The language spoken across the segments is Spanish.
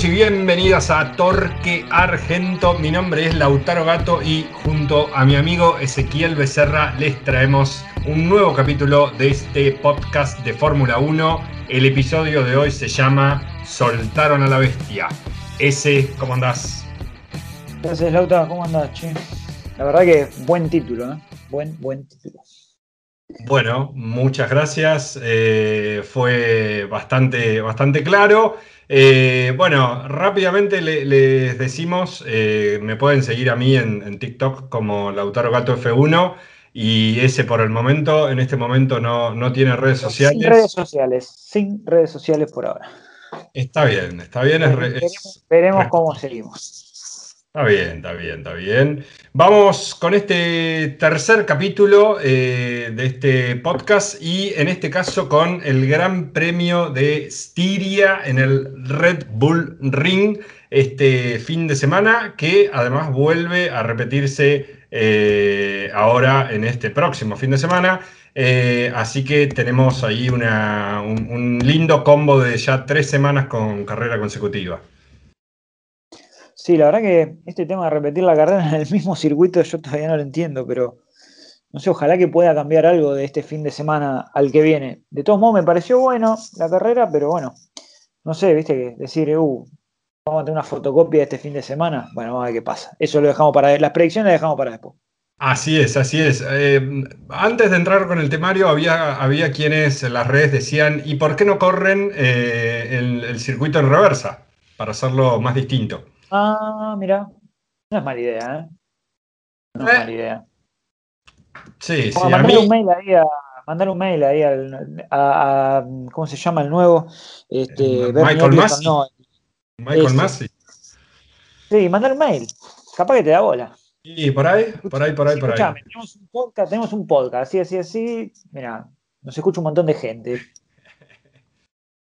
Bienvenidos y bienvenidas a Torque Argento. Mi nombre es Lautaro Gato y junto a mi amigo Ezequiel Becerra les traemos un nuevo capítulo de este podcast de Fórmula 1. El episodio de hoy se llama Soltaron a la bestia. Ese, ¿cómo andás? Gracias Lautaro, ¿cómo andás, che? La verdad que buen título, ¿eh? Buen, buen título. Bueno, muchas gracias. Eh, fue bastante, bastante claro. Eh, bueno, rápidamente les decimos, eh, me pueden seguir a mí en, TikTok como Lautaro Gato F1 y ese por el momento, en este momento no, no tiene redes sociales. Sin redes sociales, sin redes sociales por ahora. Está bien, está bien. veremos cómo seguimos. Está bien, está bien, está bien. Vamos con este tercer capítulo eh, de este podcast y en este caso con el Gran Premio de Styria en el Red Bull Ring este fin de semana que además vuelve a repetirse eh, ahora en este próximo fin de semana. Eh, así que tenemos ahí una, un lindo combo de ya tres semanas con carrera consecutiva. Sí, la verdad que este tema de repetir la carrera en el mismo circuito yo todavía no lo entiendo, pero no sé, ojalá que pueda cambiar algo de este fin de semana al que viene. De todos modos, me pareció bueno la carrera, pero bueno, no sé, viste que decir, uh, vamos a tener una fotocopia de este fin de semana, bueno, vamos a ver qué pasa. Eso lo dejamos para, las predicciones las dejamos para después. Así es, así es. Eh, antes de entrar con el temario, había, había quienes en las redes decían, ¿y por qué no corren eh, el circuito en reversa? Para hacerlo más distinto. Ah, mira. No es mala idea, ¿eh? No es mala idea. Sí, sí. Mandar un mail ahí a. Mandar un mail ahí al, a, ¿Cómo se llama el nuevo? Este, eh, Michael Massey. Michael Massey. Sí, mandar un mail. Capaz que te da bola. Y por ahí, por ahí, por ahí, por ahí. Tenemos un podcast, tenemos un podcast, así, así, así. Mira, nos escucha un montón de gente.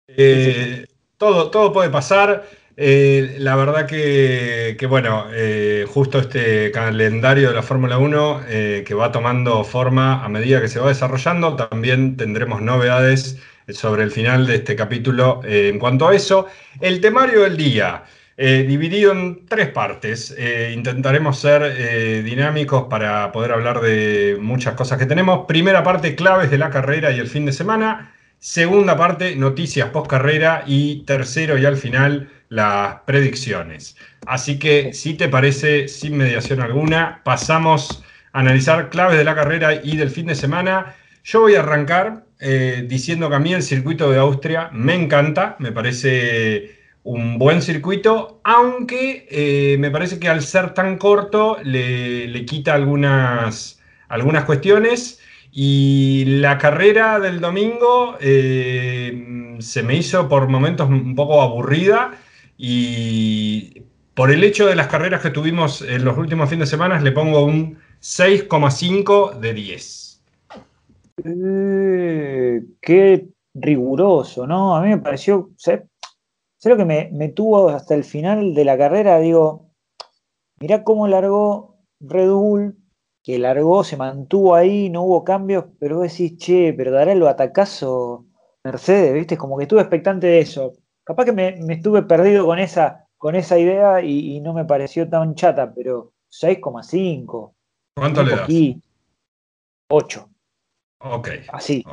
Eh, todo, todo puede pasar. Eh, la verdad que, bueno, eh, justo este calendario de la Fórmula 1 eh, que va tomando forma a medida que se va desarrollando, también tendremos novedades sobre el final de este capítulo en cuanto a eso. El temario del día, dividido en tres partes. intentaremos ser dinámicos para poder hablar de muchas cosas que tenemos. Primera parte, claves de la carrera y el fin de semana. Segunda parte, noticias post carrera. Y tercero y al final, las predicciones. Así que, si te parece, sin mediación alguna, pasamos a analizar claves de la carrera y del fin de semana. Yo voy a arrancar eh, diciendo que a mí el circuito de Austria me encanta, me parece un buen circuito, aunque eh, me parece que al ser tan corto le, quita algunas, algunas cuestiones. Y la carrera del domingo eh, se me hizo por momentos un poco aburrida y por el hecho de las carreras que tuvimos en los últimos fines de semana, le pongo un 6,5 de 10. Eh, qué riguroso, ¿no? A mí me pareció, sé, lo que me, tuvo hasta el final de la carrera, digo, mirá cómo largó Red Bull, que largó, se mantuvo ahí, no hubo cambios, pero vos decís, che, pero dará el batacazo Mercedes, ¿viste? Como que estuve expectante de eso. Capaz que me, estuve perdido con esa, con esa idea y, no me pareció tan chata, pero 6,5. ¿Cuánto le das? 8. Ok. Así.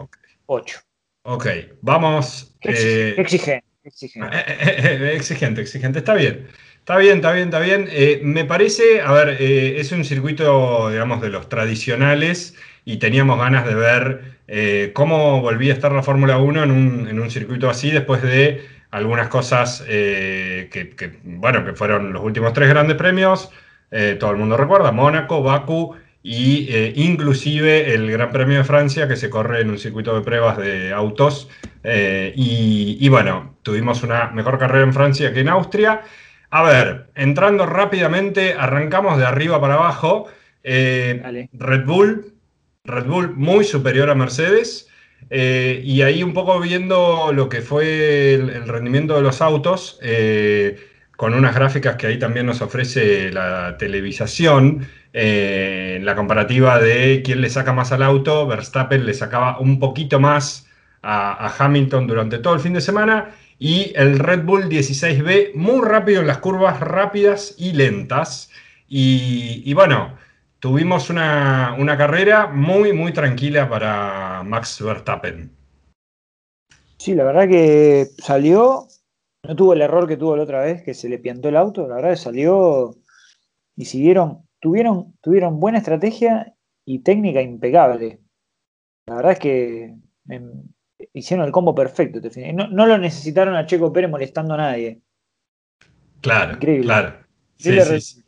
8. Ok, vamos. Eh, exigente. Exigente. Eh, eh, exigente, exigente. Está bien. Está bien, está bien, está bien. me parece, a ver, es un circuito, digamos, de los tradicionales y teníamos ganas de ver cómo volvía a estar la Fórmula 1 en un, en un circuito así después de algunas cosas eh, que, bueno, que fueron los últimos tres grandes premios, eh, todo el mundo recuerda, Mónaco, Baku y eh, inclusive el Gran Premio de Francia que se corre en un circuito de pruebas de autos. Y, bueno, tuvimos una mejor carrera en Francia que en Austria. A ver, entrando rápidamente, arrancamos de arriba para abajo. Red Bull, Red Bull muy superior a Mercedes. Eh, y ahí un poco viendo lo que fue el, rendimiento de los autos, eh, con unas gráficas que ahí también nos ofrece la televisación, eh, la comparativa de quién le saca más al auto, Verstappen le sacaba un poquito más a, Hamilton durante todo el fin de semana, y el Red Bull 16B muy rápido en las curvas rápidas y lentas. Y, bueno, tuvimos una, una, carrera muy, muy tranquila para Max Verstappen. Sí, la verdad que salió, no tuvo el error que tuvo la otra vez, que se le piantó el auto, la verdad que salió y siguieron, tuvieron, tuvieron buena estrategia y técnica impecable. La verdad es que em, hicieron el combo perfecto. No, no, lo necesitaron a Checo Pérez molestando a nadie. Claro, Increíble. claro. Sí, sí, sí,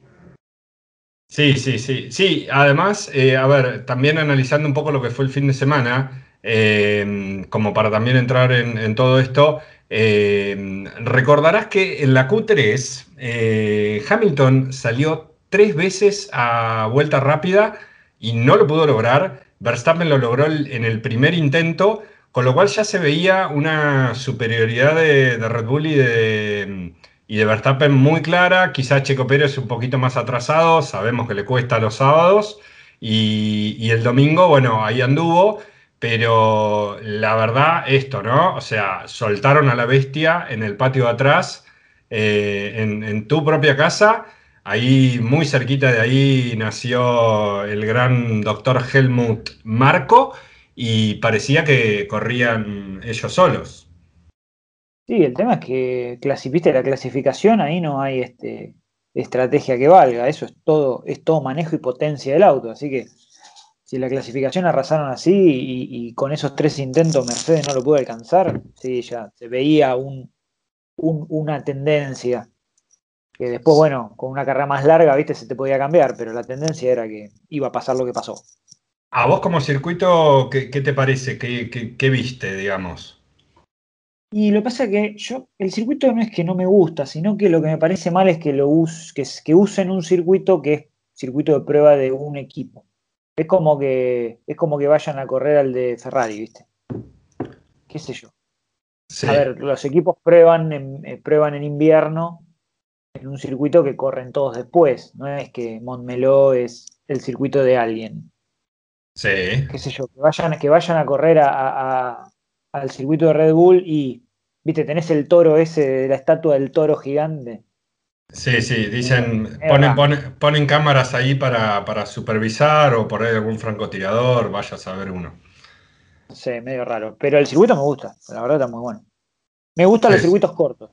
sí. además, eh, a ver, también analizando un poco lo que fue el fin de semana, eh, como para también entrar en, todo esto, eh, recordarás que en la Q3 Hamilton salió tres veces a vuelta rápida y no lo pudo lograr. Verstappen lo logró en el primer intento, con lo cual ya se veía una superioridad de, Red Bull y de, y de Verstappen muy clara. Quizás Checo Pérez un poquito más atrasado, sabemos que le cuesta los sábados. Y, el domingo, bueno, ahí anduvo. Pero la verdad, esto, ¿no? O sea, soltaron a la bestia en el patio de atrás, eh, en, tu propia casa. Ahí, muy cerquita de ahí, nació el gran doctor Helmut Marco y parecía que corrían ellos solos. Sí, el tema es que viste la clasificación, ahí no hay este, estrategia que valga, eso es todo, es todo manejo y potencia del auto, así que si la clasificación arrasaron así y, con esos tres intentos Mercedes no lo pudo alcanzar, sí, ya se veía una tendencia que después, bueno, con una carrera más larga, viste, se te podía cambiar, pero la tendencia era que iba a pasar lo que pasó. ¿A vos como circuito qué, te parece? ¿Qué, viste, digamos? Y lo que pasa es que yo, el circuito no es que no me gusta, sino que lo que me parece mal es que lo que, que usen un circuito que es circuito de prueba de un equipo. Es como que, es como que vayan a correr al de Ferrari, ¿viste? ¿Qué sé yo? A ver, los equipos prueban en, eh, prueban en invierno en un circuito que corren todos después. No es que Montmeló es el circuito de alguien. Sí. Qué sé yo, que vayan, que vayan a correr al circuito de Red Bull y, viste, tenés el toro ese la estatua del toro gigante. Sí, sí, dicen, ponen, cámaras ahí para, supervisar o por ahí algún francotirador, vaya a saber uno. Sí, medio raro. Pero el circuito me gusta, la verdad está muy bueno. Me gustan los circuitos cortos.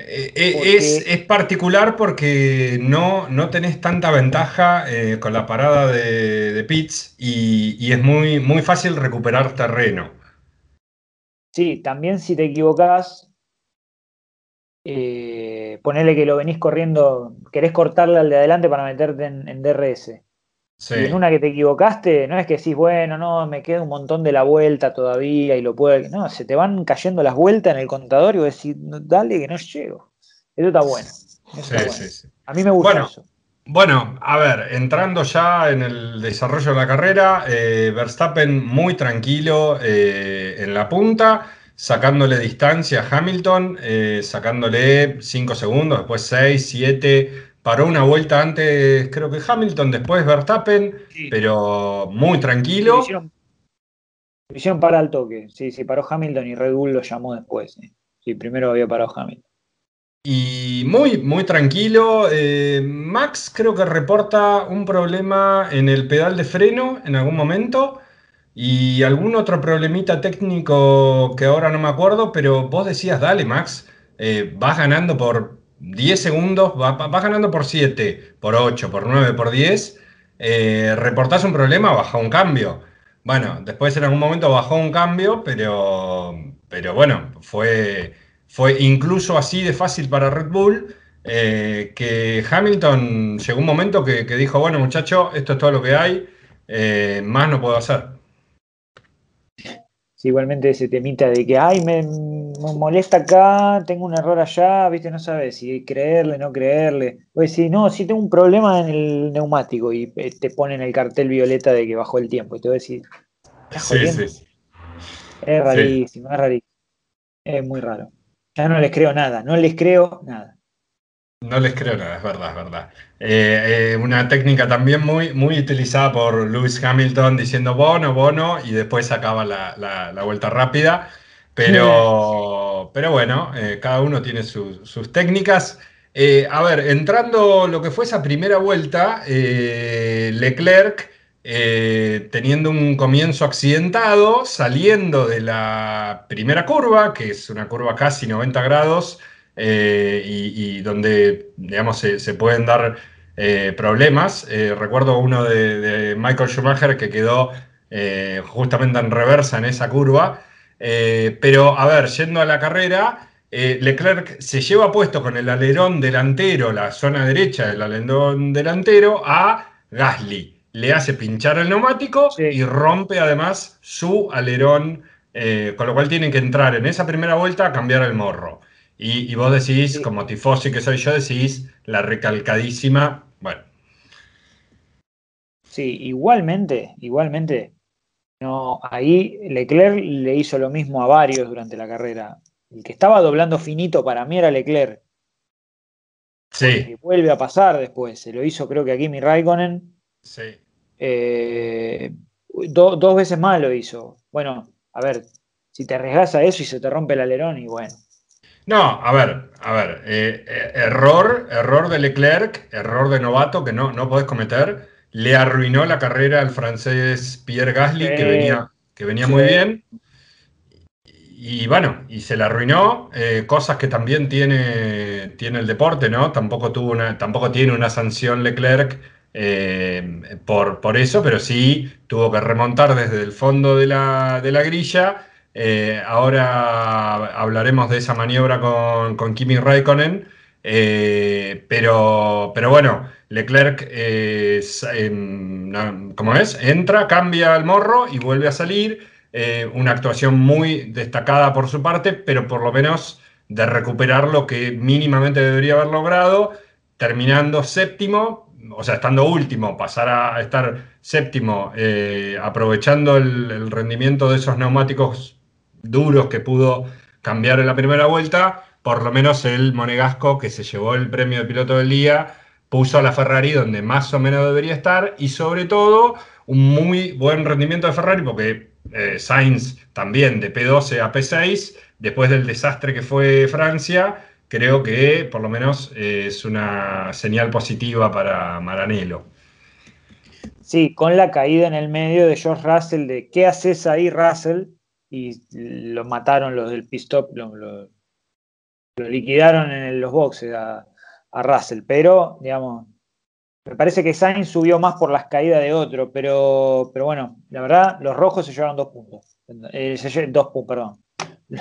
Eh, eh, es, particular porque no, no tenés tanta ventaja eh, con la parada de, de pits y, es muy, muy fácil recuperar terreno. Sí, también si te equivocás, ponele que lo venís corriendo, querés cortarle al de adelante para meterte en, DRS. Y en una que te equivocaste, no es que decís, bueno, no, me queda un montón de la vuelta todavía y lo puedo. No, se te van cayendo las vueltas en el contador y vos decís, dale que no llego. Eso está bueno. sí, Sí, A mí me gusta eso. Bueno, a ver, entrando ya en el desarrollo de la carrera, eh, Verstappen muy tranquilo eh, en la punta, sacándole distancia a Hamilton, eh, sacándole 5 segundos, después 6, 7, paró una vuelta antes, creo que Hamilton, después Verstappen, pero muy tranquilo. Lo hicieron, hicieron, para el toque, sí, sí, paró Hamilton y Red Bull lo llamó después. Sí, primero había parado Hamilton. Y muy, muy tranquilo. Eh, Max creo que reporta un problema en el pedal de freno en algún momento y algún otro problemita técnico que ahora no me acuerdo, pero vos decías, dale Max, eh, vas ganando por 10 segundos, vas, ganando por 7, por 8, por 9, por 10, eh, reportás un problema, baja un cambio. Bueno, después en algún momento bajó un cambio, pero, pero bueno, fue fue incluso así de fácil para Red Bull eh, que Hamilton llegó un momento que, dijo, bueno muchacho, esto es todo lo que hay, eh, más no puedo hacer. Sí, igualmente ese temita de que, ay, me, molesta acá, tengo un error allá, viste, no sabes si creerle, no creerle. O decir, no, si tengo un problema en el neumático y eh, te ponen el cartel violeta de que bajó el tiempo y te voy a decir, sí, sí. Es rarísimo, es rarísimo. Es muy raro. Ya no les creo nada, no les creo nada. No les creo nada, es verdad, es verdad. Eh, eh, una técnica también muy, muy utilizada por Lewis Hamilton diciendo bono, bono, y después acaba la, vuelta rápida. Pero, pero bueno, eh, cada uno tiene sus técnicas. A ver, entrando lo que fue esa primera vuelta, eh, teniendo un comienzo accidentado, saliendo de la primera curva, que es una curva casi 90 grados, y, donde, digamos, se, pueden dar problemas. recuerdo uno de, Michael Schumacher que quedó justamente en reversa en esa curva. Eh, pero, a ver, yendo a la carrera, eh, Leclerc se lleva puesto con el alerón delantero, la zona derecha del alerón delantero, a Gasly. Le hace pinchar el neumático y rompe además su alerón, eh, con lo cual tienen que entrar en esa primera vuelta a cambiar el morro. Y, vos decís, como tifosi que soy yo, decís la recalcadísima, bueno. Sí, igualmente, igualmente, no, ahí Leclerc le hizo lo mismo a varios durante la carrera. El que estaba doblando finito para mí era Leclerc. Sí. vuelve a pasar después. Se lo hizo, creo que aquí mi Raikkonen. Sí. Eh, dos veces más lo hizo. Bueno, a ver, si te arriesgas a eso y se te rompe el alerón, y bueno. No, a ver, a ver. Eh, eh, error, error de Leclerc, error de novato que no, no podés cometer le arruinó la carrera al francés Pierre Gasly, que venía, que venía muy bien. Y bueno, y se le arruinó, eh, cosas que también tiene, tiene el deporte, ¿no? Tampoco, tuvo una, tampoco tiene una sanción Leclerc eh, por, por, eso, pero sí tuvo que remontar desde el fondo de la, grilla. Eh, ahora hablaremos de esa maniobra con, con Kimi Raikkonen, pero, pero bueno, Leclerc, eh, como es, entra, cambia el morro y vuelve a salir. Eh, una actuación muy destacada por su parte, pero por lo menos de recuperar lo que mínimamente debería haber logrado, terminando séptimo, o sea, estando último, pasar a estar séptimo, eh, aprovechando el rendimiento de esos neumáticos duros que pudo cambiar en la primera vuelta, por lo menos el monegasco que se llevó el premio de piloto del día puso a la Ferrari donde más o menos debería estar y sobre todo un muy buen rendimiento de Ferrari porque eh, Sainz también de P12 a P6, después del desastre que fue Francia, creo que por lo menos eh, es una señal positiva para Maranello. Sí, con la caída en el medio de George Russell, de ¿qué haces ahí, Russell? Y lo mataron los del pit-stop, lo, liquidaron en los boxes a, a Russell, pero, digamos, me parece que Sainz subió más por las caídas de otro, pero, pero bueno, la verdad, los rojos se llevaron dos puntos. Eh, dos puntos, perdón.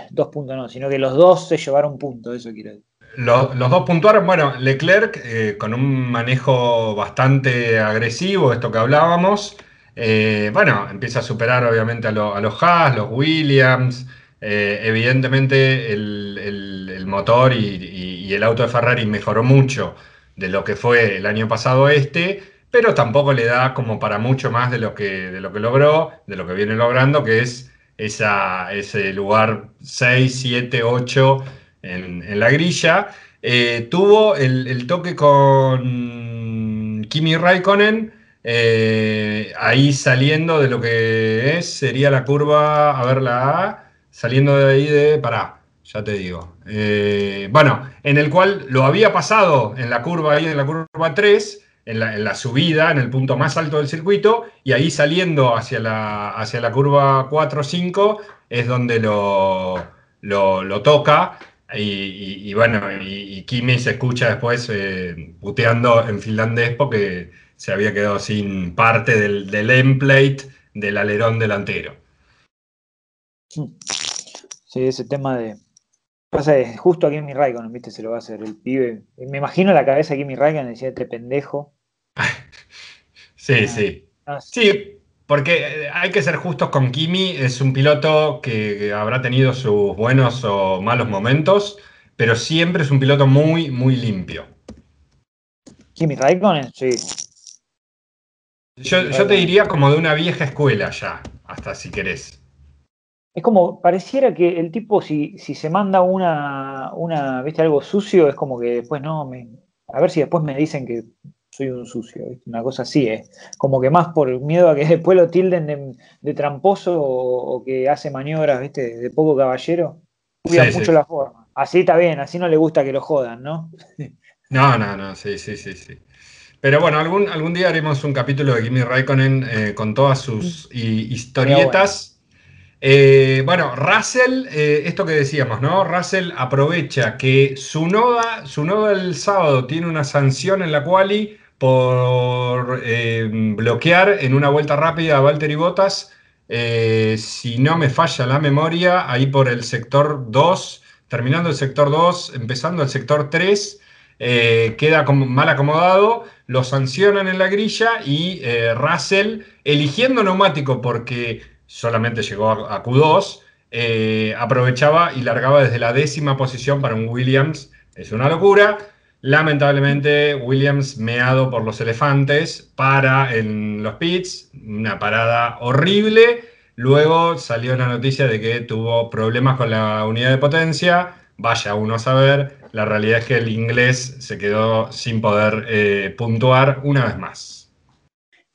Dos puntos no, sino que los dos se llevaron puntos, eso quiero decir. Los, dos puntuaron, bueno, Leclerc eh, con un manejo bastante agresivo, esto que hablábamos. Eh, bueno, empieza a superar obviamente a, los Haas, los Williams. evidentemente el, motor y y el auto de Ferrari mejoró mucho de lo que fue el año pasado este, pero tampoco le da como para mucho más de lo que, de lo que logró, de lo que viene logrando, que es esa, ese lugar 6, 7, 8 en, la grilla. Eh, tuvo el, toque con Kimi Raikkonen, eh, ahí saliendo de lo que es, sería la curva, a ver la A, saliendo de ahí de, pará, ya te digo. Eh, bueno, en el cual lo había pasado en la curva ahí, en la curva 3, en la, subida, en el punto más alto del circuito, y ahí saliendo hacia la, hacia la curva 4-5 es donde lo, lo, toca. Y, bueno, y, Kimi se escucha después eh, puteando en finlandés porque se había quedado sin parte del, del emplate del alerón delantero. Sí, ese tema de, Pasa es, justo a Kimi Raikkonen, ¿viste? Se lo va a hacer el pibe. Me imagino la cabeza de Kimi Raikkonen decía, este pendejo. sí, ah, sí. Sí, porque eh, hay que ser justos con Kimi. Es un piloto que habrá tenido sus buenos o malos momentos, pero siempre es un piloto muy, muy limpio. Kimi Raikkonen, sí. Yo, yo te diría como de una vieja escuela ya, hasta si querés. Es como, pareciera que el tipo, si, si se manda una, una, ¿viste? Algo sucio, es como que después no, me, a ver si después me dicen que soy un sucio, una cosa así, es como que más por miedo a que después lo tilden de, tramposo o, que hace maniobras, ¿viste? De poco caballero, cuida mucho la forma. Así está bien, así no le gusta que lo jodan, ¿no? No, no, no, sí, sí, sí, sí. Pero bueno, algún, algún día haremos un capítulo de Kimi Raikkonen eh, con todas sus historietas. Eh, bueno, Russell, eh, esto que decíamos, ¿no? Russell aprovecha que su noda, su noda el sábado tiene una sanción en la quali por eh, bloquear en una vuelta rápida a Valtteri Bottas. si no me falla la memoria, ahí por el sector 2, terminando el sector 2, empezando el sector 3, queda como mal acomodado, lo sancionan en la grilla y Russell, eligiendo neumático porque solamente llegó a, Q2, eh, aprovechaba y largaba desde la décima posición para un Williams. Es una locura. Lamentablemente, Williams meado por los elefantes para en los pits, una parada horrible. Luego salió la noticia de que tuvo problemas con la unidad de potencia. Vaya uno a saber, la realidad es que el inglés se quedó sin poder eh, puntuar una vez más.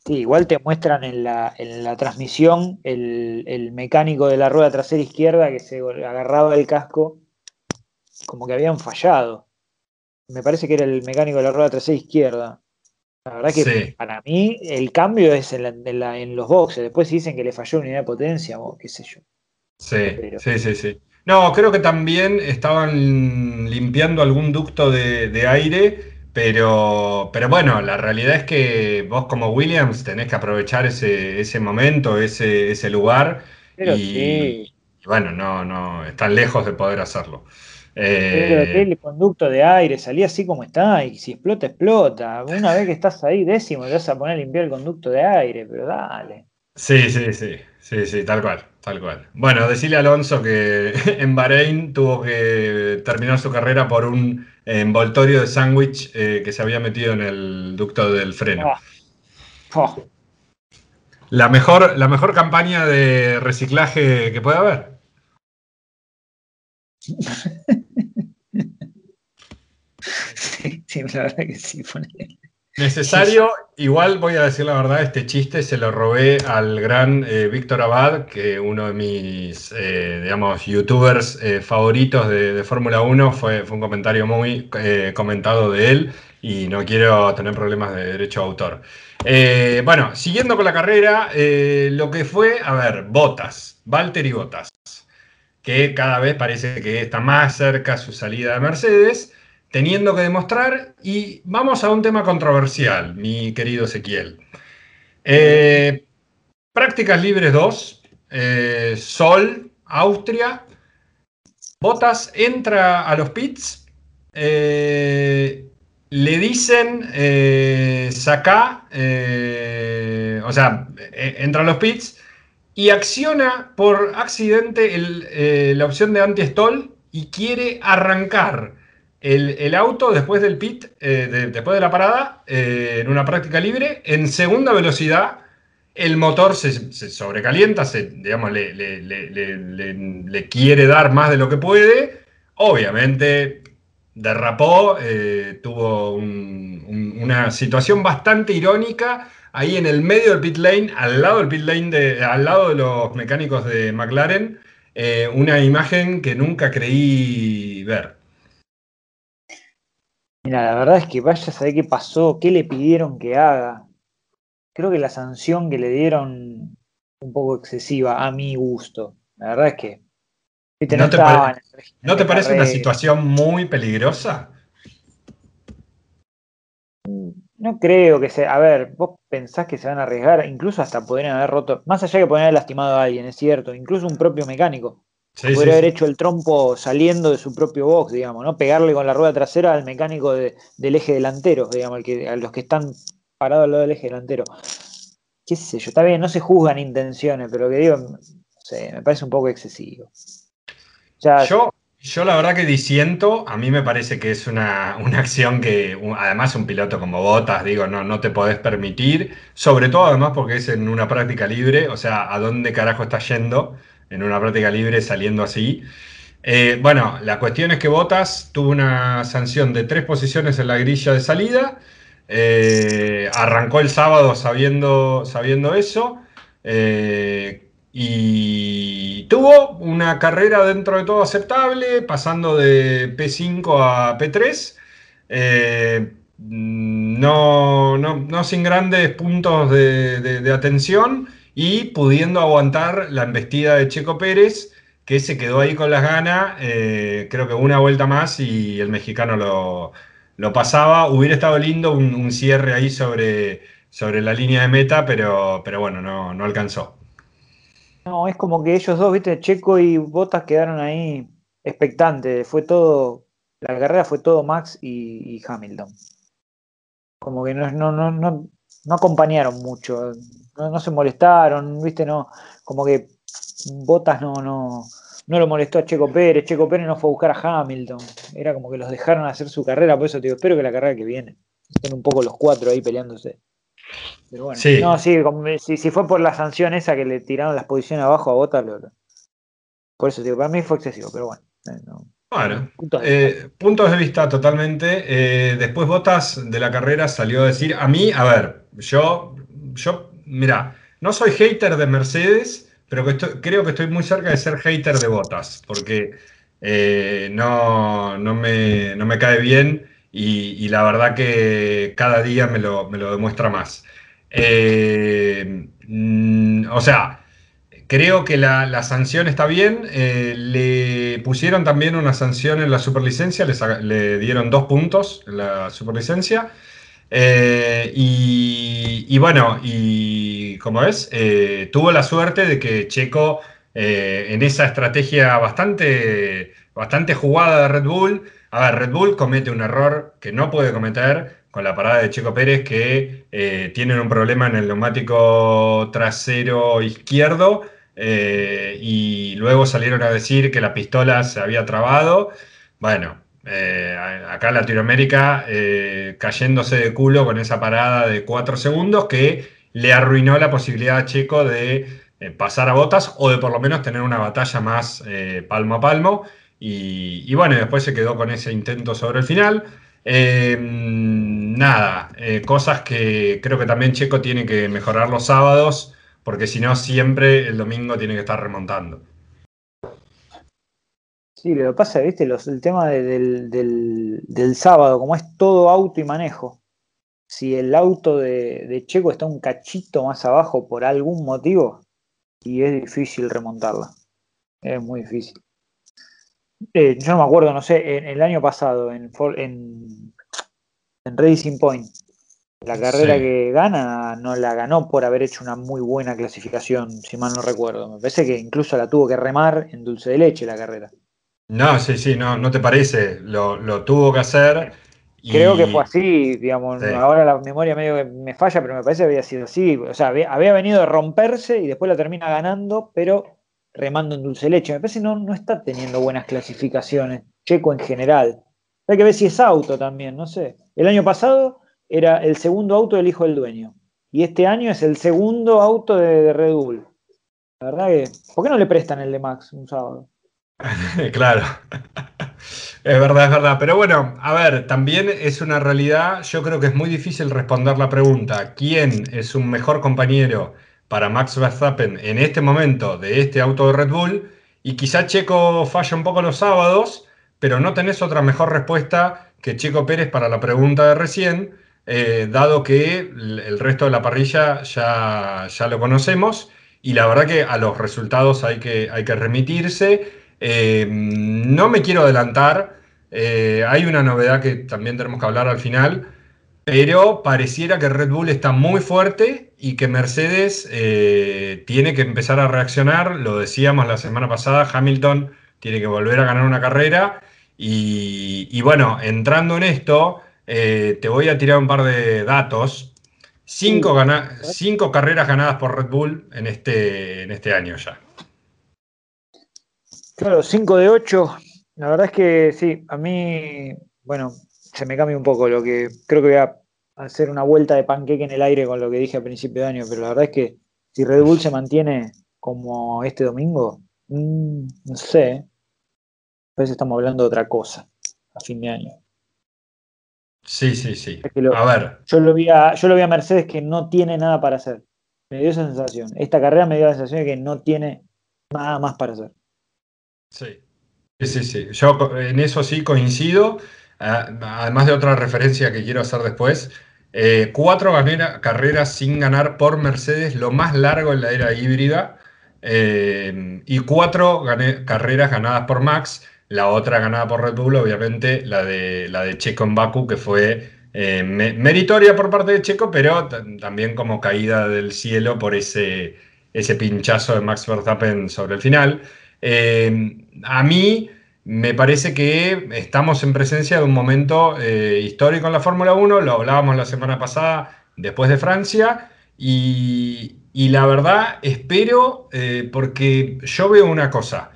Sí, igual te muestran en la, en la transmisión el, mecánico de la rueda trasera izquierda que se agarraba el casco, como que habían fallado. Me parece que era el mecánico de la rueda trasera izquierda. La verdad que para mí el cambio es en, los boxes. Después dicen que le falló unidad de potencia o qué sé yo. Sí, sí, sí, sí. No, creo que también estaban limpiando algún ducto de, de aire pero, pero bueno, la realidad es que vos como Williams tenés que aprovechar ese, ese momento, ese, ese lugar. y, bueno, no, no, están lejos de poder hacerlo. Eh, el conducto de aire salía así como está, y si explota, explota. Una vez que estás ahí décimo, te vas a poner a limpiar el conducto de aire, pero dale. Sí, sí, sí, sí, sí, tal cual, tal cual. Bueno, decirle a Alonso que en Bahrein tuvo que terminar su carrera por un envoltorio de sándwich eh, que se había metido en el ducto del freno. Ah. Oh. La, mejor, la mejor campaña de reciclaje que pueda haber. Sí, la verdad que sí. Necesario, igual voy a decir la verdad, este chiste se lo robé al gran eh, Víctor Abad, que uno de mis, eh, digamos, youtubers eh, favoritos de, Fórmula 1, fue, fue, un comentario muy comentado de él y no quiero tener problemas de derecho a autor. bueno, siguiendo con la carrera, lo que fue, a ver, Botas, y Botas, que cada vez parece que está más cerca su salida de Mercedes teniendo que demostrar. Y vamos a un tema controversial, mi querido Ezequiel. Eh, prácticas libres 2, eh, Sol, Austria. Botas entra a los pits. Eh, le dicen saca, o sea, entra a los pits y acciona por accidente la opción de anti-stall y quiere arrancar el, auto después del pit, eh, después de la parada, eh, en una práctica libre, en segunda velocidad, el motor se, sobrecalienta, se, digamos, le, quiere dar más de lo que puede. Obviamente derrapó, eh, tuvo una situación bastante irónica ahí en el medio del pit lane, al lado del pit lane, de, al lado de los mecánicos de McLaren, una imagen que nunca creí ver. Mira, la verdad es que vaya a saber qué pasó, qué le pidieron que haga. Creo que la sanción que le dieron un poco excesiva a mi gusto. La verdad es que. ¿No, te, parece una situación muy peligrosa? No creo que sea. A ver, vos pensás que se van a arriesgar, incluso hasta podrían haber roto, más allá que podrían haber lastimado a alguien, es cierto, incluso un propio mecánico. Podría haber hecho el trompo saliendo de su propio box, digamos, ¿no? Pegarle con la rueda trasera al mecánico del eje delantero, digamos, que, a los que están parados al lado del eje delantero. Qué sé yo, está bien, no se juzgan intenciones, pero que digo, no sé, me parece un poco excesivo. Yo, yo la verdad que disiento, a mí me parece que es una, acción que además un piloto como Botas, digo, no, no te podés permitir, sobre todo además porque es en una práctica libre, o sea, ¿a dónde carajo está yendo? en una práctica libre saliendo así. Eh, bueno, la cuestión es que Botas tuvo una sanción de tres posiciones en la grilla de salida. Eh, arrancó el sábado sabiendo, sabiendo eso. Eh, y tuvo una carrera dentro de todo aceptable, pasando de P5 a P3. Eh, no, no, sin grandes puntos de, atención y pudiendo aguantar la embestida de Checo Pérez, que se quedó ahí con las ganas, eh, creo que una vuelta más y el mexicano lo, pasaba. Hubiera estado lindo un, cierre ahí sobre, sobre la línea de meta, pero, pero bueno, no, no alcanzó. No, es como que ellos dos, viste, Checo y Botas quedaron ahí expectantes. Fue todo, la carrera fue todo Max y, Hamilton. Como que no, no, no, no, acompañaron mucho, no, se molestaron, viste, no, como que Botas no, no, no lo molestó a Checo Pérez, Checo Pérez no fue a buscar a Hamilton, era como que los dejaron hacer su carrera, por eso te digo, espero que la carrera que viene estén un poco los cuatro ahí peleándose. Pero bueno, sí. no, sí, si, fue por la sanción esa que le tiraron las posiciones abajo a Bota, por eso digo, para mí fue excesivo, pero bueno. Eh, bueno, eh, puntos de, vista totalmente. Eh, después Botas de la carrera salió a decir, a mí, a ver, yo, yo, mira, no soy hater de Mercedes, pero creo que estoy muy cerca de ser hater de Botas, porque no, no, me, no me cae bien y, la verdad que cada día me lo, demuestra más. Eh, mm, o sea, creo que la, sanción está bien. Eh, le pusieron también una sanción en la superlicencia, le, le dieron dos puntos en la superlicencia. Eh, y, bueno, y como ves, tuvo la suerte de que Checo, en esa estrategia bastante, bastante jugada de Red Bull, a ver, Red Bull comete un error que no puede cometer con la parada de Checo Pérez, que eh, tienen un problema en el neumático trasero izquierdo eh, y luego salieron a decir que la pistola se había trabado. Bueno, eh, acá Latinoamérica cayéndose de culo con esa parada de cuatro segundos que le arruinó la posibilidad a Checo de pasar a botas o de por lo menos tener una batalla más palmo a palmo. Y, bueno, después se quedó con ese intento sobre el final. Eh, nada, eh, cosas que creo que también Checo tiene que mejorar los sábados, porque si no, siempre el domingo tiene que estar remontando. Sí, lo que pasa, viste, el tema del, sábado, como es todo auto y manejo, si el auto de, Checo está un cachito más abajo por algún motivo, y es difícil remontarla. Es muy difícil. Eh, yo no me acuerdo, no sé, en, el año pasado, en, en, Racing Point, la carrera que gana no la ganó por haber hecho una muy buena clasificación, si mal no recuerdo. Me parece que incluso la tuvo que remar en dulce de leche la carrera. No, sí, sí, no, no te parece. Lo, tuvo que hacer. Creo que fue así, digamos. Ahora la memoria medio me falla, pero me parece que había sido así. O sea, había, había venido de romperse y después la termina ganando, pero remando en dulce leche. Me parece que no, no está teniendo buenas clasificaciones, Checo en general. Hay que ver si es auto también, no sé. El año pasado era el segundo auto del hijo del dueño. Y este año es el segundo auto de, Red Bull. La verdad que. ¿Por qué no le prestan el de Max un sábado? claro. Es verdad, es verdad. Pero bueno, a ver, también es una realidad. Yo creo que es muy difícil responder la pregunta: ¿quién es un mejor compañero para Max Verstappen en este momento de este auto de Red Bull. Y quizá Checo falla un poco los sábados, pero no tenés otra mejor respuesta que Checo Pérez para la pregunta de recién, eh, dado que el resto de la parrilla ya, ya lo conocemos. Y la verdad que a los resultados hay que, hay que remitirse. Eh, no me quiero adelantar. Eh, hay una novedad que también tenemos que hablar al final. Pero pareciera que Red Bull está muy fuerte y que Mercedes eh, tiene que empezar a reaccionar. Lo decíamos la semana pasada, Hamilton tiene que volver a ganar una carrera. Y, bueno, entrando en esto, eh, te voy a tirar un par de datos. Cinco, cinco, carreras ganadas por Red Bull en este, en este año ya. Claro, cinco de ocho. La verdad es que sí, a mí, bueno, se me cambia un poco lo que creo que voy a hacer una vuelta de panqueque en el aire con lo que dije a principio de año, pero la verdad es que si Red Bull se mantiene como este domingo, mm, no sé, a veces estamos hablando de otra cosa a fin de año. Sí, sí, sí. a ver. Yo lo, vi a, yo lo vi a Mercedes que no tiene nada para hacer. Me dio esa sensación. Esta carrera me dio la sensación de que no tiene nada más para hacer. Sí, sí, sí. sí. Yo en eso sí coincido. Además de otra referencia que quiero hacer después. Eh, cuatro carreras sin ganar por Mercedes, lo más largo en la era híbrida. Eh, y cuatro carreras ganadas por Max la otra ganada por Red Bull, obviamente, la de, la de Checo en Baku, que fue eh, meritoria por parte de Checo, pero también como caída del cielo por ese, ese pinchazo de Max Verstappen sobre el final. Eh, a mí me parece que estamos en presencia de un momento eh, histórico en la Fórmula 1, lo hablábamos la semana pasada después de Francia, y, la verdad espero, porque yo veo una cosa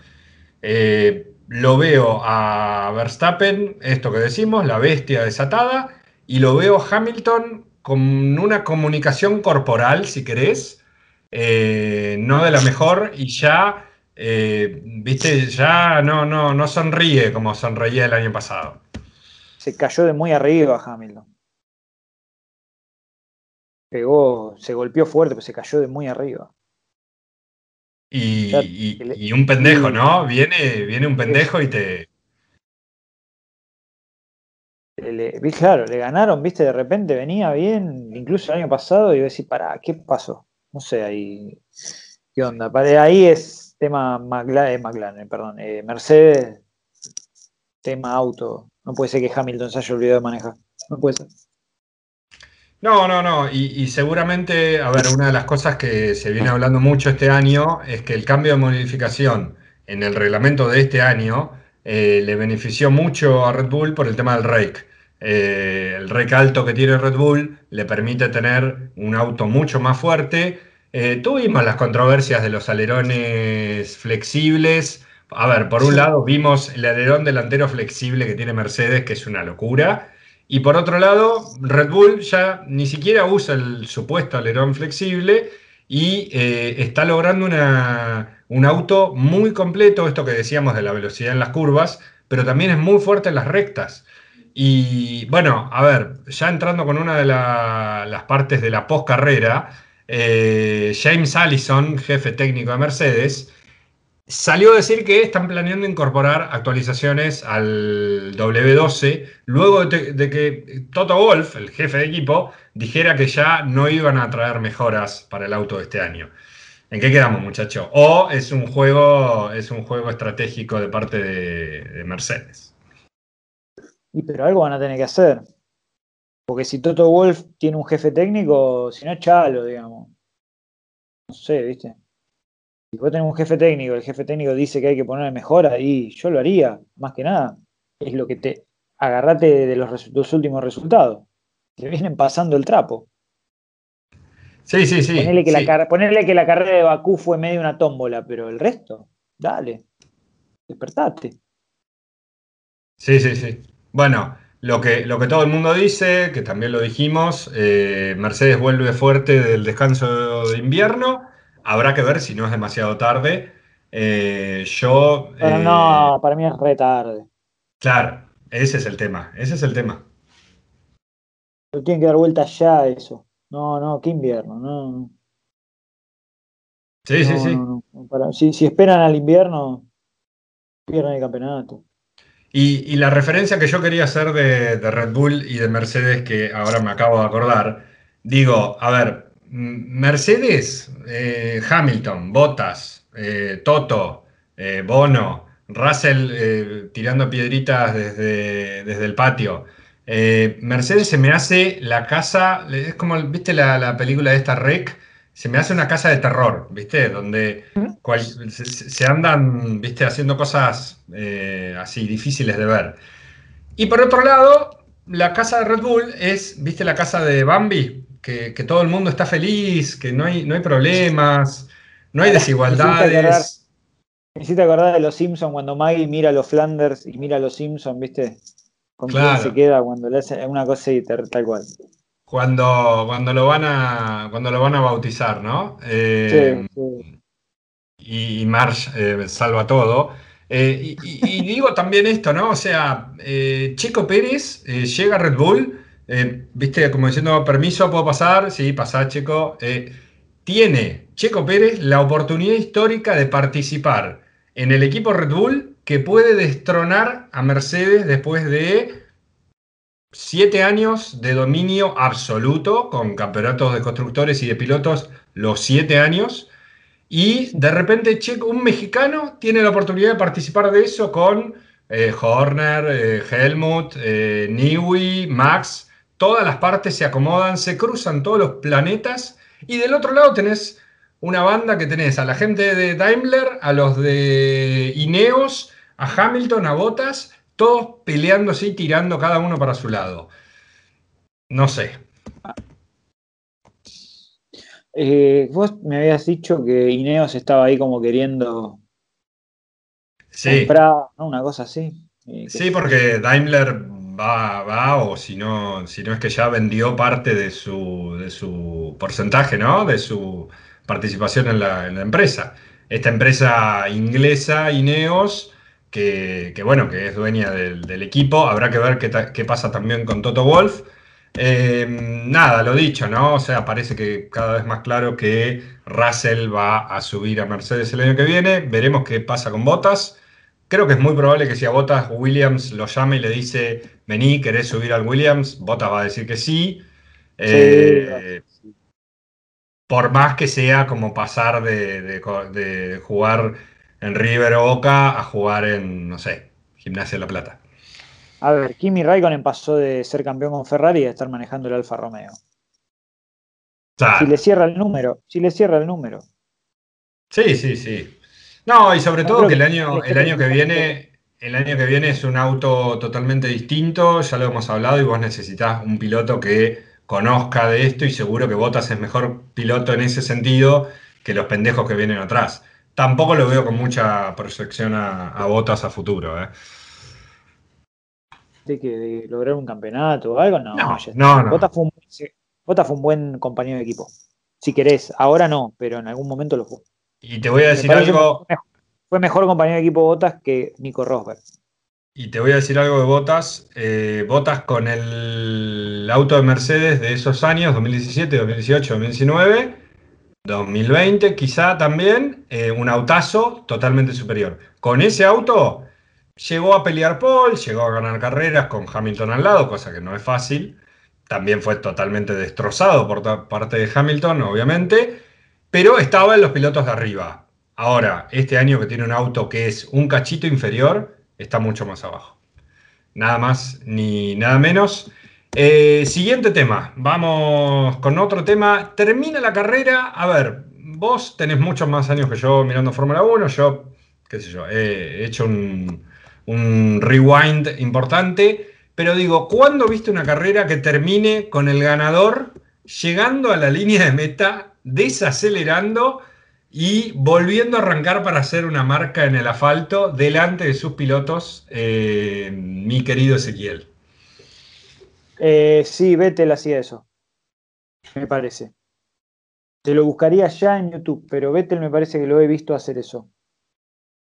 lo veo a Verstappen, esto que decimos, la bestia desatada, y lo veo a Hamilton con una comunicación corporal, si querés, eh, no de la mejor, y ya, eh, viste, ya no, no, no sonríe como sonreía el año pasado. Se cayó de muy arriba Hamilton. Pegó, se golpeó fuerte, pero se cayó de muy arriba. Y, un pendejo, ¿no? Viene, viene un pendejo y te. claro, le ganaron, viste, de repente venía bien, incluso el año pasado, y yo decía, pará, ¿qué pasó? No sé, ahí. ¿Qué onda? Para ahí es tema McLaren, eh, McLaren perdón, eh, Mercedes, tema auto. No puede ser que Hamilton se haya olvidado de manejar. No puede ser. No, no, no. Y, seguramente, a ver, una de las cosas que se viene hablando mucho este año es que el cambio de modificación en el reglamento de este año eh, le benefició mucho a Red Bull por el tema del rake. Eh, el rake alto que tiene Red Bull le permite tener un auto mucho más fuerte. Eh, tuvimos las controversias de los alerones flexibles. A ver, por un lado vimos el alerón delantero flexible que tiene Mercedes, que es una locura. Y por otro lado, Red Bull ya ni siquiera usa el supuesto alerón flexible y eh, está logrando un auto muy completo, esto que decíamos de la velocidad en las curvas, pero también es muy fuerte en las rectas. Y bueno, a ver, ya entrando con una de las partes de la postcarrera, eh, James Allison, jefe técnico de Mercedes, Salió a decir que están planeando incorporar actualizaciones al W12 luego de, que Toto Wolf, el jefe de equipo, dijera que ya no iban a traer mejoras para el auto de este año. ¿En qué quedamos, muchachos? ¿O es un juego, es un juego estratégico de parte de, Mercedes? Y pero algo van a tener que hacer. Porque si Toto Wolf tiene un jefe técnico, si no, chalo, digamos. No sé, ¿viste? Si vos tenés un jefe técnico, el jefe técnico dice que hay que poner mejora y yo lo haría, más que nada. Es lo que te. Agarrate de los, últimos resultados. Te vienen pasando el trapo. Sí, sí, sí. Ponerle que, La, que la carrera de Bakú fue medio una tómbola, pero el resto, dale. Despertate. Sí, sí, sí. Bueno, lo que, lo que todo el mundo dice, que también lo dijimos, eh, Mercedes vuelve fuerte del descanso de invierno Habrá que ver si no es demasiado tarde. Eh, yo. Pero no, eh, para mí es re tarde. Claro, ese es el tema. Ese es el tema. Pero tienen que dar vuelta ya eso. No, no, qué invierno. No. Sí, sí, sí. si, si, esperan al invierno, pierden el campeonato. Y, la referencia que yo quería hacer de, Red Bull y de Mercedes, que ahora me acabo de acordar, digo, a ver, Mercedes, eh, Hamilton, Bottas, eh, Toto, eh, Bono, Russell tirando piedritas desde, desde el patio. Mercedes se me hace la casa, es como, viste la, película de esta Rec, se me hace una casa de terror, viste, donde se, andan, viste, haciendo cosas así difíciles de ver. Y por otro lado, la casa de Red Bull es, viste, la casa de Bambi, que, todo el mundo está feliz, que no hay, no hay problemas, no hay desigualdades. Me hiciste acordar de los Simpsons cuando Maggie mira a los Flanders y mira a los Simpsons, ¿viste? Con quién se queda cuando le hace una cosa y tal cual. Cuando, cuando, lo van a, cuando lo van a bautizar, ¿no? Eh, y, Marsh eh, salva todo. Eh, y, digo también esto, ¿no? O sea, Checo Pérez llega a Red Bull, viste, como diciendo, permiso, ¿puedo pasar? Sí, pasa, Checo. tiene Checo Pérez la oportunidad histórica de participar en el equipo Red Bull que puede destronar a Mercedes después de siete años de dominio absoluto, con campeonatos de constructores y de pilotos los siete años. Y de repente un mexicano tiene la oportunidad de participar de eso con eh, Horner, eh, Helmut, eh, Niwi, Max. Todas las partes se acomodan, se cruzan todos los planetas. Y del otro lado tenés una banda que tenés a la gente de Daimler, a los de Ineos, a Hamilton, a Bottas, todos peleándose y tirando cada uno para su lado. No sé. Eh, vos me habías dicho que Ineos estaba ahí como queriendo comprar, ¿no? Una cosa así. Eh, sí, porque Daimler va, va o si no, si no es que ya vendió parte de su, de su porcentaje, ¿no? De su participación en la, empresa. Esta empresa inglesa, Ineos, que, bueno, que es dueña del, equipo, habrá que ver qué, qué pasa también con Toto Wolf Em, nada, lo dicho, ¿no? O sea, parece que cada vez más claro que Russell va a subir a Mercedes el año que viene. Veremos qué pasa con Bottas. Creo que es muy probable que si a Bottas Williams lo llame y le dice, vení, ¿querés subir al Williams? Bottas va a decir que sí. Eh, por más que sea como pasar de, de jugar en River o Boca a jugar en, no sé, Gimnasia de la Plata. A ver, Kimi Raikkonen pasó de ser campeón con Ferrari a estar manejando el Alfa Romeo. Si le cierra el número, si le cierra el número. Sí, sí, sí. No, y sobre todo que el año, el año que viene, el año que viene es un auto totalmente distinto, ya lo hemos hablado, y vos necesitas un piloto que conozca de esto, y seguro que Bottas es mejor piloto en ese sentido que los pendejos que vienen atrás. Tampoco lo veo con mucha proyección a, a Bottas a futuro, ¿eh? de que lograr un campeonato o algo, no. No, no, Bota, fue un, buen compañero de equipo. Si querés, ahora no, pero en algún momento lo fue. Y te voy a decir algo. Fue mejor compañero de equipo Botas que Nico Rosberg. Y te voy a decir algo de Botas. Eh, Botas con el auto de Mercedes de esos años, 2017, 2018, 2019, 2020 quizá también, eh, un autazo totalmente superior. Con ese auto Llegó a pelear Paul, llegó a ganar carreras con Hamilton al lado, cosa que no es fácil. También fue totalmente destrozado por parte de Hamilton, obviamente, pero estaba en los pilotos de arriba. Ahora, este año que tiene un auto que es un cachito inferior, está mucho más abajo. Nada más ni nada menos. Eh, siguiente tema, vamos con otro tema. Termina la carrera. A ver, vos tenés muchos más años que yo mirando Fórmula 1. Yo, qué sé yo, he hecho un, rewind importante. Pero digo, ¿cuándo viste una carrera que termine con el ganador llegando a la línea de meta, desacelerando y volviendo a arrancar para hacer una marca en el asfalto delante de sus pilotos, eh, mi querido Ezequiel? Eh, sí, Vettel hacía eso, me parece. Te lo buscaría ya en YouTube, pero Vettel me parece que lo he visto hacer eso.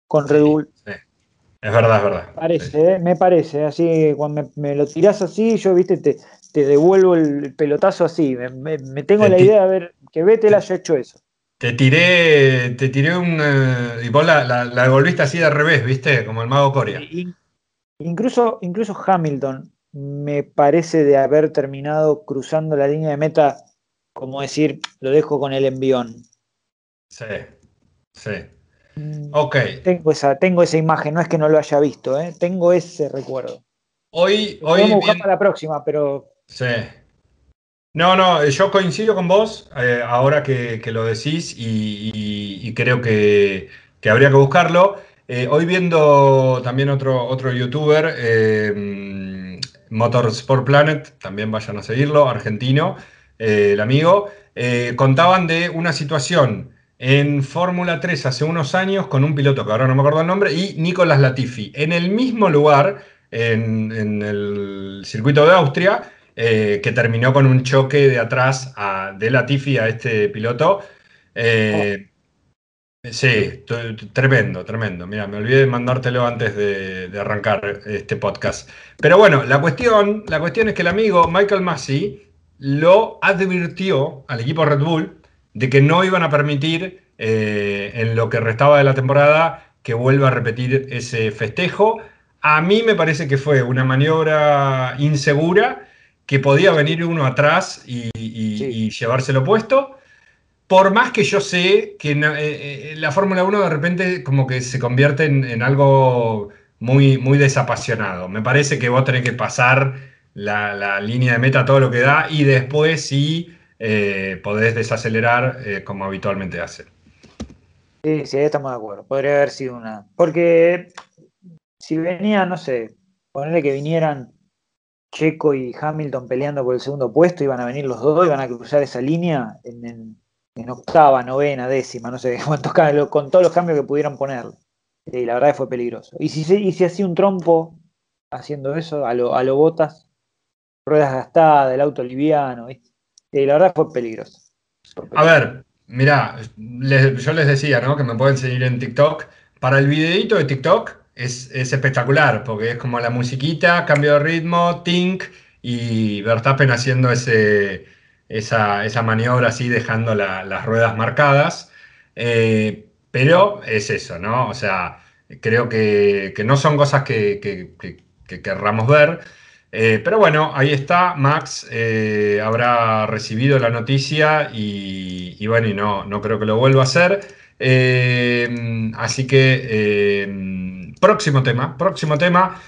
Con Red Bull. Es verdad, es verdad. Parece, ¿eh? me parece. Así, cuando me, lo tirás así, yo, viste, te, te devuelvo el pelotazo así. Me, tengo la idea de ver que Vettel haya hecho eso. Te tiré, te tiré un. Eh, y vos la, devolviste así de revés, viste, como el mago Coria. Incluso, incluso Hamilton me parece de haber terminado cruzando la línea de meta, como decir, lo dejo con el envión. Sí, sí. Mm, ok. Tengo esa, tengo esa imagen, no es que no lo haya visto, ¿eh? tengo ese recuerdo. Hoy, hoy Vamos a buscar para la próxima, pero. Sí. No, no, yo coincido con vos eh, ahora que, lo decís y, creo que, habría que buscarlo. Eh, hoy viendo también otro, otro youtuber, eh, Motorsport Planet, también vayan a seguirlo, argentino, el amigo, contaban de una situación en Fórmula 3 hace unos años con un piloto que ahora no me acuerdo el nombre y Nicolás Latifi. En el mismo lugar, en, el circuito de Austria, eh, que terminó con un choque de atrás de Latifi a este piloto. Eh, Sí, tremendo, tremendo. Mira, me olvidé de mandártelo antes de, arrancar este podcast. Pero bueno, la cuestión, la cuestión es que el amigo Michael Massey lo advirtió al equipo Red Bull de que no iban a permitir eh, en lo que restaba de la temporada que vuelva a repetir ese festejo. A mí me parece que fue una maniobra insegura, que podía venir uno atrás y, y llevárselo puesto por más que yo sé que eh, eh, la Fórmula 1 de repente como que se convierte en, algo muy, muy desapasionado. Me parece que vos tenés que pasar la, línea de meta todo lo que da y después sí eh, podés desacelerar como habitualmente hace. Sí, sí, estamos de acuerdo. Podría haber sido una. Porque si venía, no sé, ponerle que vinieran Checo y Hamilton peleando por el segundo puesto, iban a venir los dos, iban a cruzar esa línea en en octava, novena, décima, no sé cuántos cambios, con todos los cambios que pudieran ponerle. Y la verdad que fue peligroso. Y si, y si hacía un trompo haciendo eso, a lo, a lo botas, ruedas gastadas, el auto liviano, y la verdad fue peligroso. A ver, mirá, yo les decía, ¿no? Que me pueden seguir en TikTok. Para el videito de TikTok es, es espectacular, porque es como la musiquita, cambio de ritmo, tink, y Verstappen haciendo ese esa, maniobra así dejando las ruedas marcadas. Eh, pero es eso, ¿no? O sea, creo que, no son cosas que, que, querramos ver. Eh, pero bueno, ahí está, Max eh, habrá recibido la noticia y, bueno, y no, no creo que lo vuelva a hacer. así que, próximo tema, próximo tema.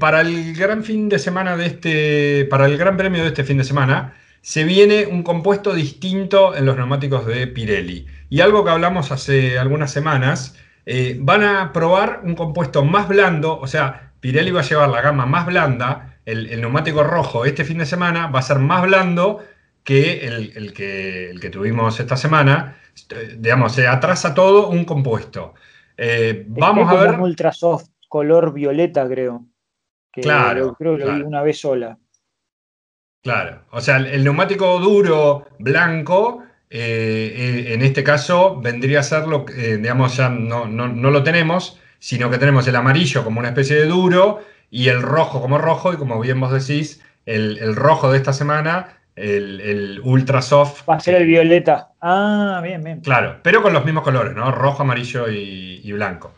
para el gran fin de semana de este, para el gran premio de este fin de semana, se viene un compuesto distinto en los neumáticos de Pirelli. Y algo que hablamos hace algunas semanas, eh, van a probar un compuesto más blando, o sea, Pirelli va a llevar la gama más blanda, el, neumático rojo este fin de semana va a ser más blando que el, que, el que, tuvimos esta semana. Digamos, se atrasa todo un compuesto. Eh, vamos a ver. Un ultra soft, color violeta, creo. claro. creo que lo vi una vez sola. Claro, o sea, el neumático duro blanco, eh, eh, en este caso vendría a ser lo que, eh, digamos, ya no, lo tenemos, sino que tenemos el amarillo como una especie de duro y el rojo como rojo, y como bien vos decís, el, rojo de esta semana, el, ultra soft. Va a ser el violeta. Ah, bien, bien. Claro, pero con los mismos colores, ¿no? Rojo, amarillo y, blanco.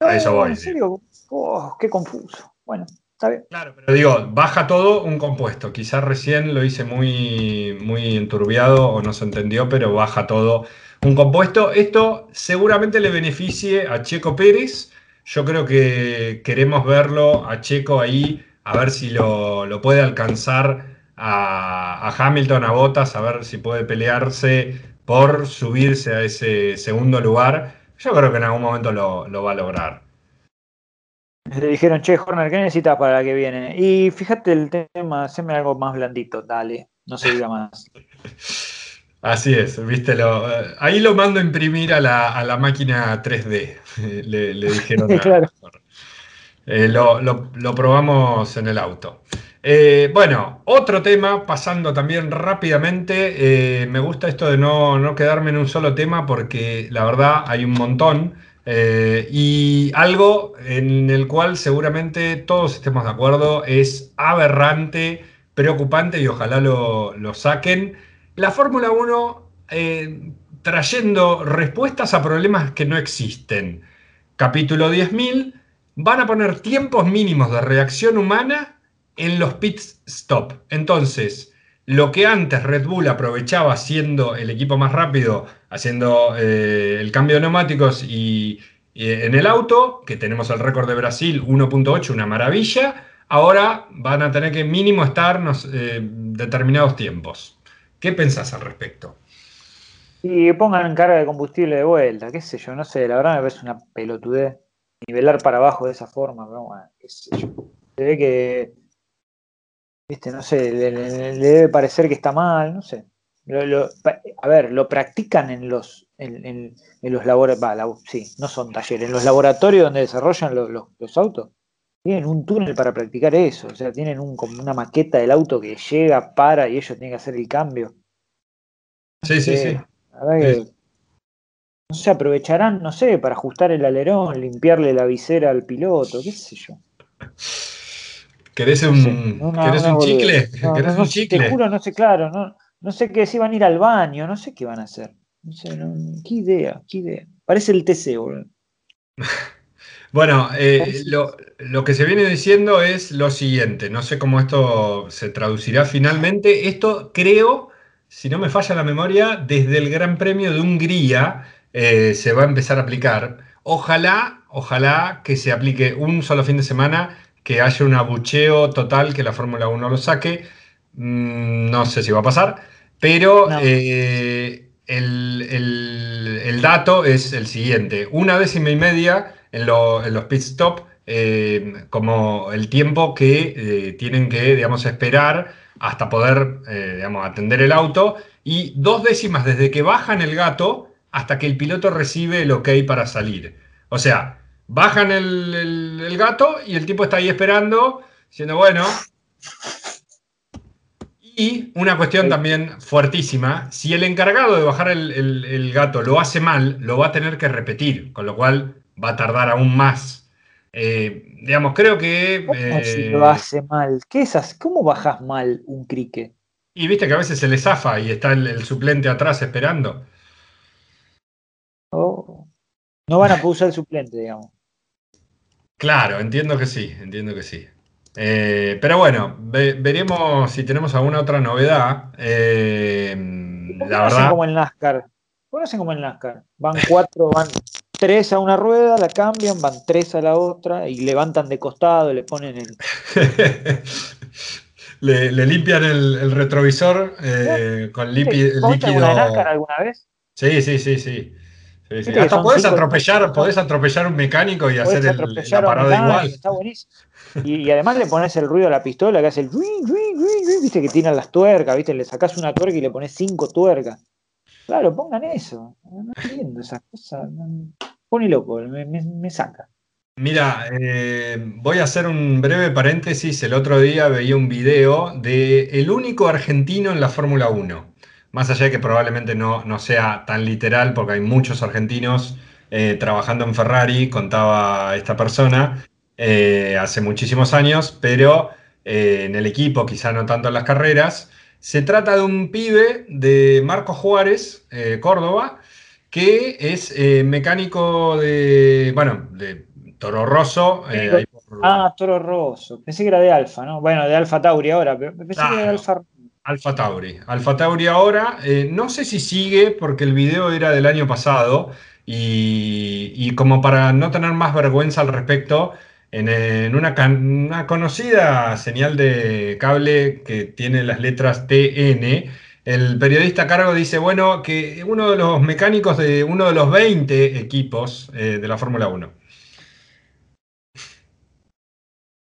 a eso voy. En serio, oh, qué confuso. Bueno. Claro, pero digo, baja todo un compuesto. Quizás recién lo hice muy, muy enturbiado o no se entendió, pero baja todo un compuesto. Esto seguramente le beneficie a Checo Pérez. Yo creo que queremos verlo a Checo ahí, a ver si lo, puede alcanzar a, Hamilton, a Bottas, a ver si puede pelearse por subirse a ese segundo lugar. Yo creo que en algún momento lo va a lograr. Le dijeron, che, Horner, ¿qué necesitas para la que viene? Y fíjate el tema, haceme algo más blandito, dale, no se diga más. Así es, viste, ahí lo mando a imprimir a la, máquina 3D, le, dijeron. claro. Eh, lo, probamos en el auto. Eh, bueno, otro tema, pasando también rápidamente, eh, me gusta esto de no, no quedarme en un solo tema porque la verdad hay un montón. Eh, y algo en el cual seguramente todos estemos de acuerdo es aberrante, preocupante y ojalá lo, saquen. La Fórmula 1 eh, trayendo respuestas a problemas que no existen. Capítulo 10.000, van a poner tiempos mínimos de reacción humana en los pit stop. Entonces, lo que antes Red Bull aprovechaba siendo el equipo más rápido, haciendo eh, el cambio de neumáticos y, en el auto, que tenemos el récord de Brasil 1.8, una maravilla, ahora van a tener que mínimo estar eh, determinados tiempos. ¿Qué pensás al respecto? Y pongan carga de combustible de vuelta, qué sé yo, no sé, la verdad me parece una pelotudez nivelar para abajo de esa forma, pero bueno, qué sé yo. Se ve que Viste, no sé, le, debe parecer que está mal, no sé. A ver, lo practican en los, en, los laboratorios, sí, no son talleres, en los laboratorios donde desarrollan los, autos. Tienen un túnel para practicar eso, o sea, tienen un, como una maqueta del auto que llega, para y ellos tienen que hacer el cambio. Sí, sí, sí. no sé, aprovecharán, no sé, para ajustar el alerón, limpiarle la visera al piloto, qué sé yo. ¿Querés un, un chicle? ¿Querés un chicle? Te juro, no sé, claro, no, no sé qué, si van a ir al baño, no sé qué van a hacer. No sé, qué idea, qué idea. Parece el TC, boludo. Bueno, eh, lo, que se viene diciendo es lo siguiente, no sé cómo esto se traducirá finalmente. Esto creo, si no me falla la memoria, desde el Gran Premio de Hungría eh, se va a empezar a aplicar. Ojalá, ojalá que se aplique un solo fin de semana, que haya un abucheo total, que la Fórmula 1 lo saque. Mm, no sé si va a pasar, pero eh, el, dato es el siguiente. Una décima y media en, los pit stop eh, como el tiempo que eh, tienen que, digamos, esperar hasta poder, digamos, atender el auto y dos décimas desde que bajan el gato hasta que el piloto recibe el ok para salir. O sea, bajan el, gato y el tipo está ahí esperando, diciendo, bueno. Y una cuestión también fuertísima, si el encargado de bajar el, el, gato lo hace mal, lo va a tener que repetir, con lo cual va a tardar aún más. Eh, digamos, creo que. si lo eh, hace mal? ¿Qué es ¿Cómo bajas mal un cricket? Y viste que a veces se le zafa y está el, suplente atrás esperando. Oh. No van a poder usar el suplente, digamos. Claro, entiendo que sí, entiendo que sí. Eh, pero bueno, veremos si tenemos alguna otra novedad. la verdad. como el NASCAR. Conocen como el NASCAR. Van cuatro, van tres a una rueda, la cambian, van tres a la otra y levantan de costado, le ponen el. le, limpian el, retrovisor eh, con líquido. NASCAR alguna vez? Sí, sí, sí, sí. Hasta podés atropellar, podés atropellar un mecánico y hacer el, la parada igual. Está buenísimo. Y, además le pones el ruido a la pistola que hace el viste que tiran las tuercas, viste, le sacás una tuerca y le pones cinco tuercas. Claro, pongan eso. No entiendo esas cosas. Pone loco, me, saca. Mira, eh, voy a hacer un breve paréntesis. El otro día veía un video de el único argentino en la Fórmula 1. Más allá de que probablemente no, no, sea tan literal, porque hay muchos argentinos eh, trabajando en Ferrari, contaba esta persona, eh, hace muchísimos años, pero en el equipo, quizá no tanto en las carreras. Se trata de un pibe de Marcos Juárez, eh, Córdoba, que es eh, mecánico de, bueno, de Toro Rosso. Eh, ah, Toro Rosso. Pensé que era de Alfa, ¿no? Bueno, de Alfa Tauri ahora, pero pensé que era de Alfa. Alfa Tauri. Alfa Tauri ahora. no sé si sigue porque el video era del año pasado y, y como para no tener más vergüenza al respecto, en, una, conocida señal de cable que tiene las letras TN, el periodista a cargo dice, bueno, que uno de los mecánicos de uno de los 20 equipos eh, de la Fórmula 1.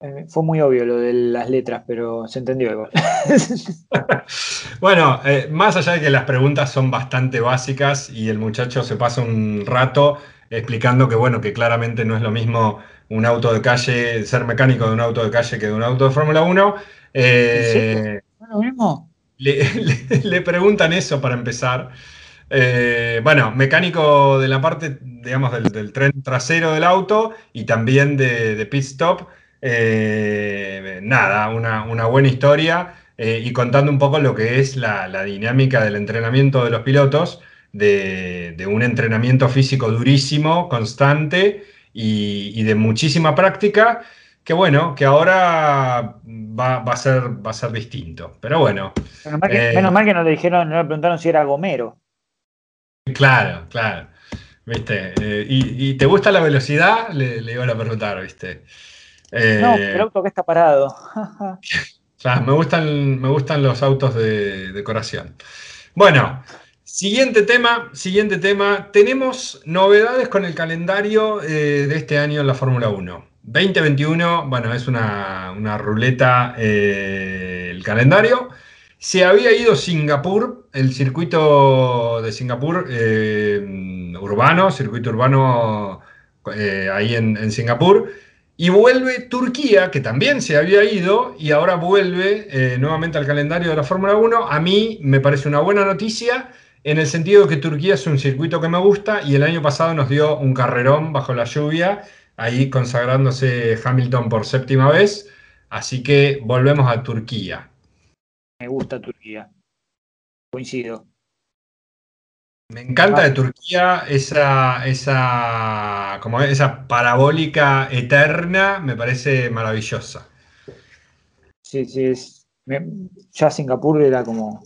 Eh, fue muy obvio lo de las letras, pero se entendió igual. bueno, eh, más allá de que las preguntas son bastante básicas y el muchacho se pasa un rato explicando que, bueno, que claramente no es lo mismo un auto de calle, ser mecánico de un auto de calle que de un auto de Fórmula 1. Eh, mismo? Le, preguntan eso para empezar. Eh, bueno, mecánico de la parte, digamos, del, tren trasero del auto y también de, pit stop. Eh, nada, una, buena historia y contando un poco lo que es la, dinámica del entrenamiento de los pilotos, de, de un entrenamiento físico durísimo, constante y, de muchísima práctica, que bueno, que ahora va, a, ser, va a ser distinto. Pero bueno. Menos mal que, eh, no le dijeron, no le preguntaron si era Gomero. Claro, claro. ¿Viste? Eh, y, te gusta la velocidad? Le, le iban a preguntar, ¿viste? Eh, no, el auto que está parado. me gustan, me gustan los autos de decoración. Bueno, Siguiente tema, siguiente tema. Tenemos novedades con el calendario eh, de este año en la Fórmula 1. 2021, bueno, es una, ruleta eh, el calendario. Se había ido Singapur, el circuito de Singapur eh, urbano, circuito urbano ahí en, en, Singapur. Y vuelve Turquía, que también se había ido, y ahora vuelve nuevamente al calendario de la Fórmula 1. A mí me parece una buena noticia en el sentido de que Turquía es un circuito que me gusta y el año pasado nos dio un carrerón bajo la lluvia, ahí consagrándose Hamilton por séptima vez. Así que volvemos a Turquía. Me gusta Turquía. Coincido. Me encanta de Turquía esa, esa, como esa parabólica eterna, me parece maravillosa. Sí, sí, es, ya Singapur era como,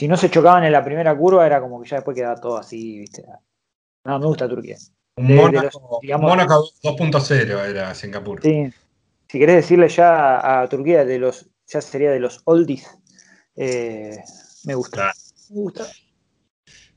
si no se chocaban en la primera curva, era como que ya después quedaba todo así, ¿viste? No, me gusta Turquía. Mónaco, 2.0 era Singapur. Sí, si querés decirle ya a Turquía de los, ya sería de los oldies, eh, me gusta. Me gusta.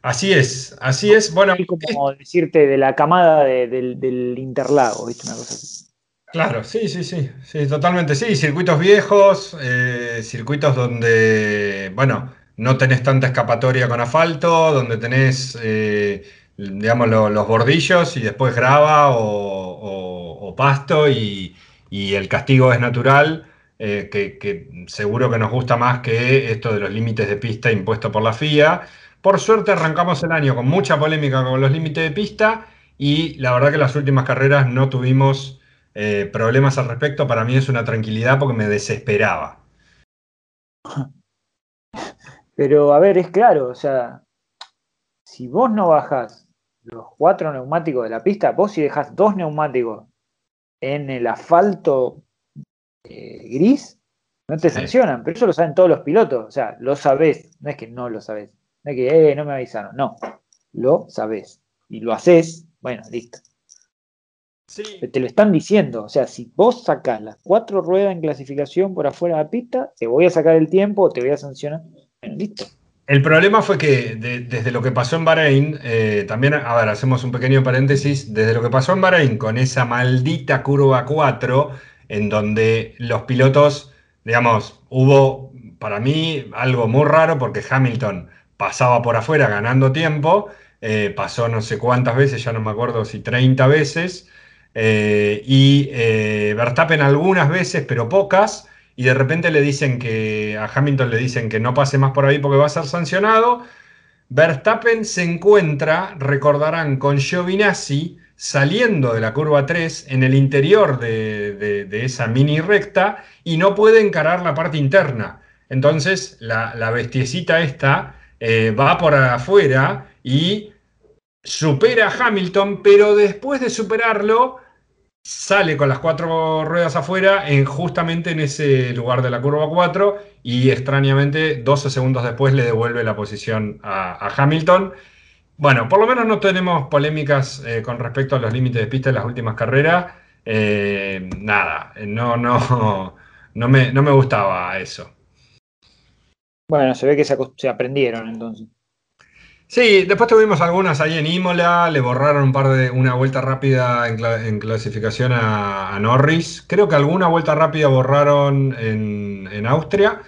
Así es, así es. Bueno, es como decirte de la camada del, Interlago, ¿viste? Una cosa así. Claro, sí, sí, sí, sí, totalmente, sí. Circuitos viejos, eh, circuitos donde, bueno, no tenés tanta escapatoria con asfalto, donde tenés, eh, digamos, los bordillos y después grava o, pasto y, el castigo es natural. Eh, que, seguro que nos gusta más que esto de los límites de pista impuestos por la FIA. Por suerte arrancamos el año con mucha polémica con los límites de pista y la verdad que las últimas carreras no tuvimos eh, problemas al respecto. Para mí es una tranquilidad porque me desesperaba. Pero a ver, es claro, o sea, si vos no bajás los cuatro neumáticos de la pista, vos si dejas dos neumáticos en el asfalto eh, gris, no te sancionan, pero eso lo saben todos los pilotos, o sea, lo sabés, no es que no lo sabés. No es que, eh, no me avisaron. No, lo sabes. Y lo haces, bueno, listo. Sí. Te lo están diciendo. O sea, si vos sacás las cuatro ruedas en clasificación por afuera de la pista, te voy a sacar el tiempo o te voy a sancionar. El problema fue que desde lo que pasó en Bahrein, eh, también, a ver, hacemos un pequeño paréntesis, desde lo que pasó en Bahrein con esa maldita curva 4, en donde los pilotos, digamos, hubo para mí algo muy raro porque Hamilton pasaba por afuera ganando tiempo, eh, pasó no sé cuántas veces, ya no me acuerdo si 30 veces, eh, y Verstappen algunas veces, pero pocas, y de repente le dicen que a Hamilton le dicen que no pase más por ahí porque va a ser sancionado. Verstappen se encuentra, recordarán, con Giovinazzi saliendo de la curva 3 en el interior de, esa mini recta y no puede encarar la parte interna. Entonces la, bestiecita esta eh, va por afuera y supera a Hamilton, pero después de superarlo, sale con las cuatro ruedas afuera en, justamente en ese lugar de la curva 4 y extrañamente 12 segundos después le devuelve la posición a, Hamilton. Bueno, por lo menos no tenemos polémicas eh, con respecto a los límites de pista en las últimas carreras. Eh, nada, no, no, no, me, no me gustaba eso. Bueno, se ve que se, aprendieron entonces. Sí, después tuvimos algunas ahí en Imola, le borraron un par de una vuelta rápida en, clasificación a, Norris. Creo que alguna vuelta rápida borraron en, Austria,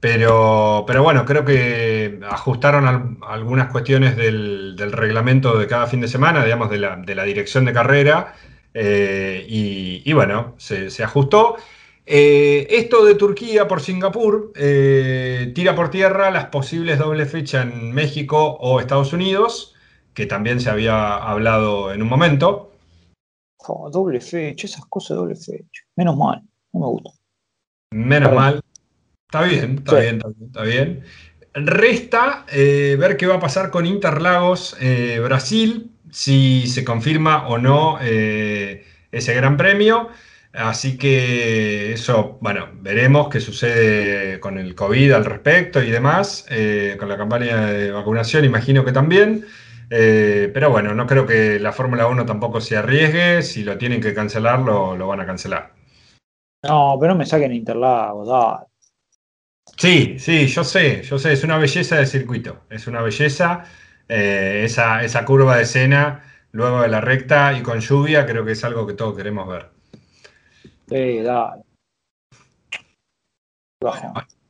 pero, pero bueno, creo que ajustaron algunas cuestiones del, reglamento de cada fin de semana, digamos, de la, dirección de carrera, eh, y, bueno, se ajustó. Eh, esto de Turquía por Singapur eh, tira por tierra las posibles doble fecha en México o Estados Unidos, que también se había hablado en un momento. Oh, doble fecha, esas cosas de doble fecha. Menos mal, no me gusta. Menos mal. Está bien, está bien, está bien, Resta eh, ver qué va a pasar con Interlagos Brasil, si se confirma o no ese gran premio. Así que eso, bueno, veremos qué sucede con el COVID al respecto y demás, eh, con la campaña de vacunación, imagino que también. Eh, pero bueno, no creo que la Fórmula 1 tampoco se arriesgue, si lo tienen que cancelar, lo, van a cancelar. No, pero no me saquen Interlagos. Sí, sí, yo sé, yo sé, es una belleza de circuito, es una belleza, eh, esa, esa curva de escena luego de la recta y con lluvia, creo que es algo que todos queremos ver.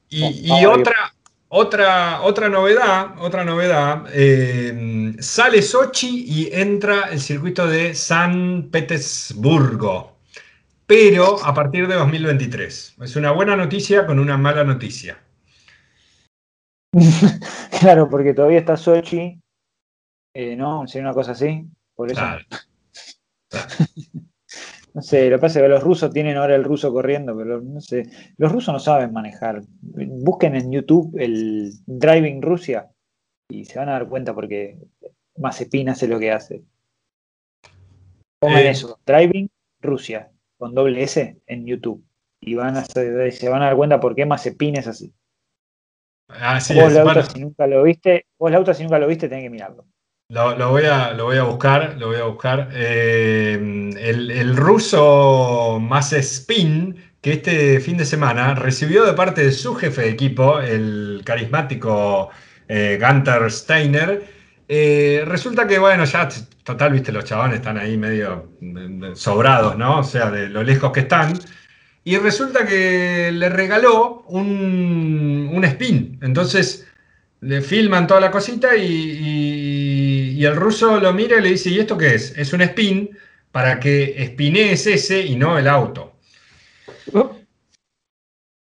Y, otra, otra, otra novedad, otra novedad, eh, sale Sochi y entra el circuito de San Petersburgo, pero a partir de 2023. Es una buena noticia con una mala noticia. claro, porque todavía está Sochi, eh, ¿no? Sería una cosa así, por eso. no sé, lo que pasa es que los rusos tienen ahora el ruso corriendo, pero no sé, los rusos no saben manejar. Busquen en YouTube el Driving Rusia y se van a dar cuenta porque Mazepin hace lo que hace. Pongan Eh. eso, Driving Rusia, con doble S en YouTube. Y van a, se van a dar cuenta por qué Mazepin es así. Así vos, es. Lauta, Bueno, si nunca lo viste, vos, Lauta, si nunca lo viste, tenés que mirarlo. Lo, voy a, lo voy a buscar, lo voy a buscar. Eh, el, el ruso Mazepin, que este fin de semana recibió de parte de su jefe de equipo, el carismático eh, Gunther Steiner, eh, resulta que, bueno, ya total, viste, los chabones están ahí medio eh, sobrados, ¿no? O sea, de lo lejos que están. Y resulta que le regaló un, un spin. Entonces le filman toda la cosita y- y el ruso lo mira y le dice, ¿y esto qué es? Es un spin para que espinees ese y no el auto.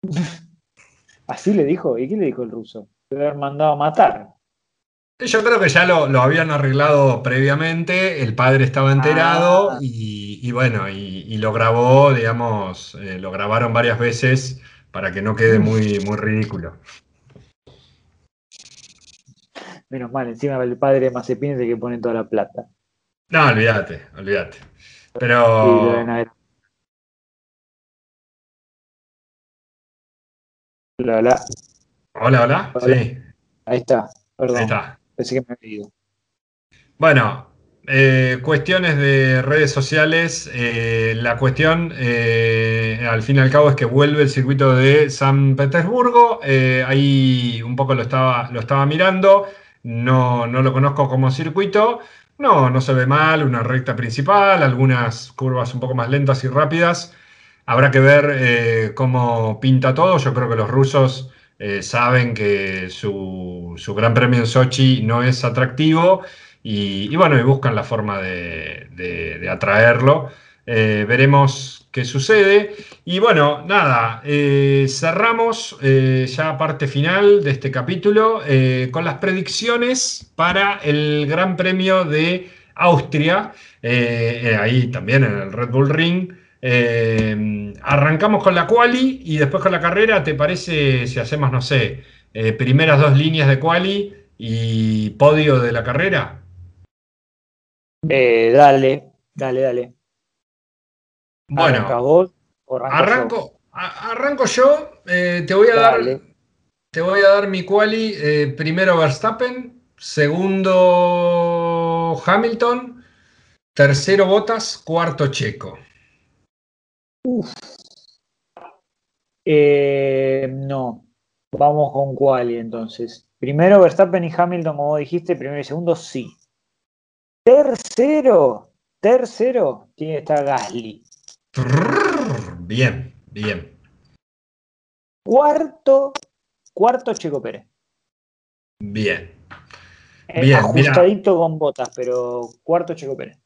Así le dijo. ¿Y qué le dijo el ruso? Debe haber mandado a matar. Yo creo que ya lo, lo habían arreglado previamente, el padre estaba enterado Ah. y, y bueno, y, y lo grabó, digamos, eh, lo grabaron varias veces para que no quede muy, muy ridículo. Menos mal, encima el padre de Mazepin es el que pone toda la plata. No, olvídate, olvídate. Pero, Hola, hola. hola, hola, sí, Ahí está. Perdón. ahí está. Pensé que me había ido. Bueno, eh, cuestiones de redes sociales. eh, la cuestión, eh, al fin y al cabo, es que vuelve el circuito de San Petersburgo. ahí un poco lo estaba, lo estaba mirando. No, no lo conozco como circuito. No, no se ve mal. Una recta principal, algunas curvas un poco más lentas y rápidas. Habrá que ver eh, cómo pinta todo. Yo creo que los rusos eh, saben que su, su gran premio en Sochi no es atractivo y, bueno, y buscan la forma de, de- de atraerlo. Eh, veremos qué sucede. Y bueno, nada, eh, cerramos eh, ya parte final de este capítulo eh, con las predicciones para el Gran Premio de Austria, ahí también en el Red Bull Ring. Arrancamos con la quali y después con la carrera. ¿Te parece si hacemos, no sé, primeras dos líneas de quali y podio de la carrera? Dale, dale, dale. Bueno, ¿Arrancas vos o arranco yo? arranco, a- arranco yo. eh, te voy a dar, te voy a dar mi quali. eh, primero Verstappen, segundo Hamilton, tercero Bottas, cuarto Checo. Eh, no. Vamos con quali entonces. Primero Verstappen y Hamilton, como dijiste, primero y segundo, sí. Tercero, tercero, tiene que estar Gasly. Bien, bien. Cuarto, cuarto Checo Pérez. Bien. Eh, Bien, ajustadito con botas, pero cuarto Checo Pérez.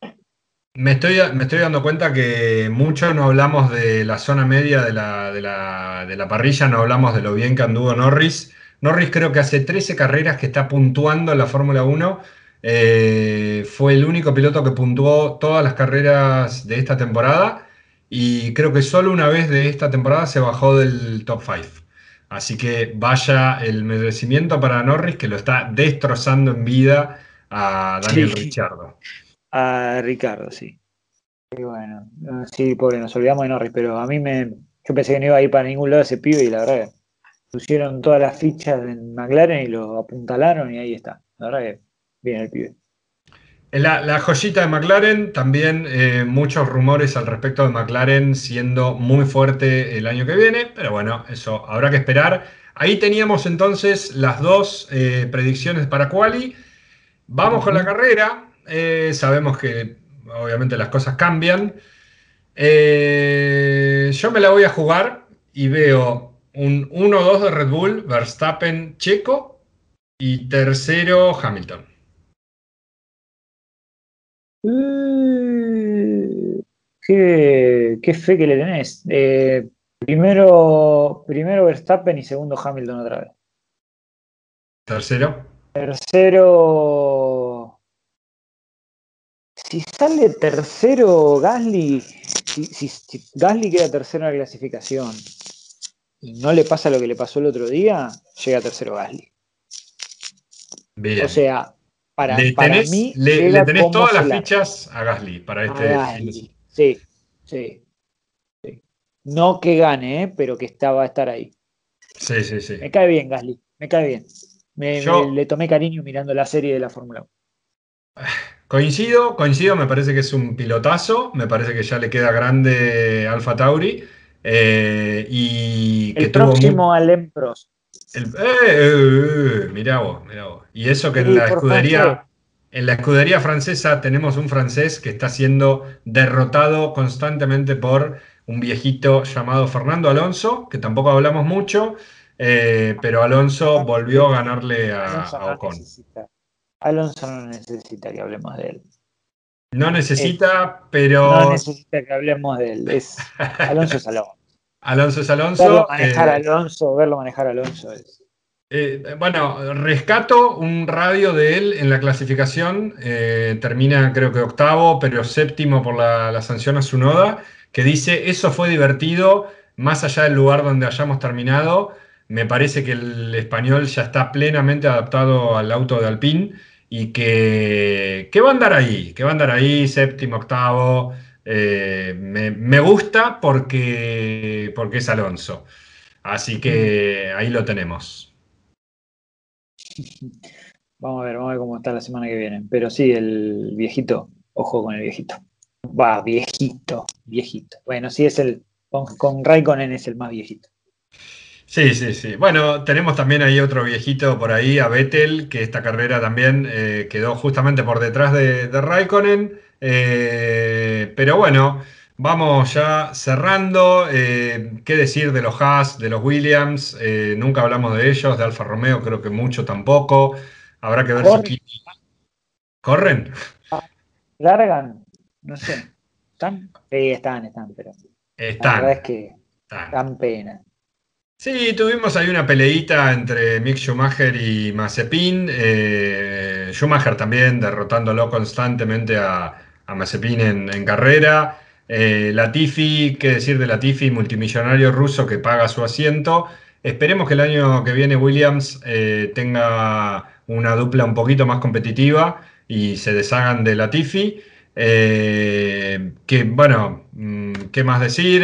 Me estoy, me estoy dando cuenta que mucho no hablamos de la zona media de la, de la- de la parrilla, no hablamos de lo bien que anduvo Norris. Norris creo que hace 13 carreras que está puntuando en la Fórmula 1. Eh, fue el único piloto que puntuó todas las carreras de esta temporada y creo que solo una vez de esta temporada se bajó del top 5. Así que vaya el merecimiento para Norris que lo está destrozando en vida a Daniel Sí. Ricciardo. A Ricardo, sí. Y bueno, sí, pobre, nos olvidamos de Norris, pero a mí me. Yo pensé que no iba a ir para ningún lado ese pibe y la verdad que pusieron todas las fichas en McLaren y lo apuntalaron y ahí está. La verdad que bien el pibe. La, la joyita de McLaren, también eh, muchos rumores al respecto de McLaren siendo muy fuerte el año que viene, pero bueno, eso habrá que esperar. Ahí teníamos entonces las dos eh, predicciones para Quali. Vamos con la carrera. Eh, sabemos que obviamente las cosas cambian. Yo me la voy a jugar y veo un 1-2 de Red Bull, Verstappen, Checo y tercero Hamilton. Eh, qué, qué fe que le tenés. Eh, primero, primero Verstappen y segundo Hamilton otra vez. Tercero. Tercero. Si sale tercero Gasly, si, Gasly queda tercero en la clasificación y no le pasa lo que le pasó el otro día, llega tercero Gasly. Bien. O sea, para, le tenés, mí. Le, tenés todas las fichas a Gasly para este. Sí, sí, No que gane, ¿eh? pero que estaba a estar ahí. Sí, sí, sí. Me cae bien, Gasly. Me cae bien. Me, le tomé cariño mirando la serie de la Fórmula 1. Coincido, coincido, me parece que es un pilotazo, me parece que ya le queda grande Alfa Tauri. Eh, y el próximo al Empros. El, eh, eh, mirá vos, mirá vos. Y eso que en la escudería, en la escudería francesa tenemos un francés que está siendo derrotado constantemente por un viejito llamado Fernando Alonso, que tampoco hablamos mucho, pero Alonso volvió a ganarle a, Ocon. Alonso no necesita que hablemos de él. No necesita, pero. No necesita que hablemos de él. Alonso es Alonso. Alonso es Alonso. Verlo manejar a eh, Alonso, verlo manejar a Alonso es. Eh, bueno, rescato un radio de él en la clasificación. Eh, termina, creo que octavo, pero séptimo por la, sanción a su noda. Que dice: Eso fue divertido, más allá del lugar donde hayamos terminado. Me parece que el español ya está plenamente adaptado al auto de Alpine y que, va a andar ahí, que va a andar ahí, séptimo, octavo. Eh, me, gusta porque, porque es Alonso. Así que ahí lo tenemos. Vamos a ver, vamos a ver cómo está la semana que viene. Pero sí, el viejito, ojo con el viejito. Va, viejito, viejito. Bueno, sí es el, con, con Raikkonen es el más viejito. Sí, sí, sí. Bueno, tenemos también ahí otro viejito por ahí, a Vettel, que esta carrera también eh, quedó justamente por detrás de, Raikkonen. Eh, pero bueno, vamos ya cerrando. Eh, ¿Qué decir de los Haas, de los Williams? nunca hablamos de ellos, de Alfa Romeo creo que mucho tampoco. Habrá que ver si... ¿Corren? ¿Largan? No sé. ¿Están? Sí, están, están, pero... Están. La verdad es que dan pena. Sí, tuvimos ahí una peleita entre Mick Schumacher y Mazepin. Eh, Schumacher también derrotándolo constantemente a, Mazepin en, carrera. Eh, Latifi, qué decir de Latifi, multimillonario ruso que paga su asiento. Esperemos que el año que viene Williams eh, tenga una dupla un poquito más competitiva y se deshagan de Latifi. que bueno, mm, ¿qué más decir?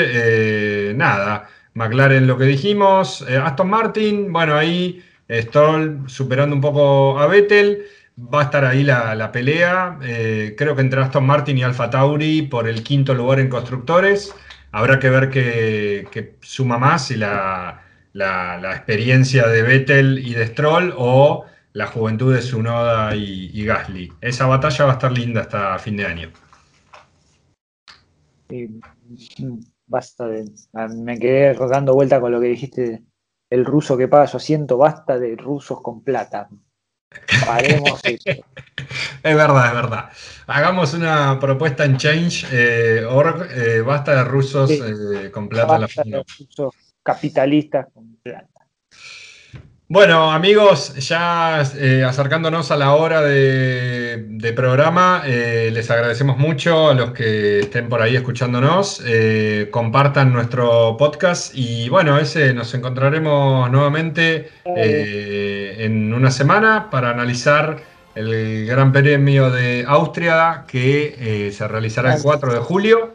nada. McLaren lo que dijimos, eh, Aston Martin, bueno, ahí Stroll superando un poco a Vettel, va a estar ahí la, pelea, eh, creo que entre Aston Martin y Alfa Tauri por el quinto lugar en constructores, habrá que ver qué, suma más, si la, experiencia de Vettel y de Stroll o la juventud de Sunoda y, y Gasly. Esa batalla va a estar linda hasta fin de año. basta de. Ah, me quedé dando vuelta con lo que dijiste, el ruso que paga su asiento, basta de rusos con plata. Esto. Es verdad, es verdad. Hagamos una propuesta en Change.org, eh, eh, basta de rusos eh, con plata. Basta de rusos capitalistas con. Bueno, amigos, ya eh, acercándonos a la hora de, programa, eh, les agradecemos mucho a los que estén por ahí escuchándonos. Eh, compartan nuestro podcast y bueno, ese nos encontraremos nuevamente en una semana para analizar el Gran Premio de Austria que se realizará el 4 de julio.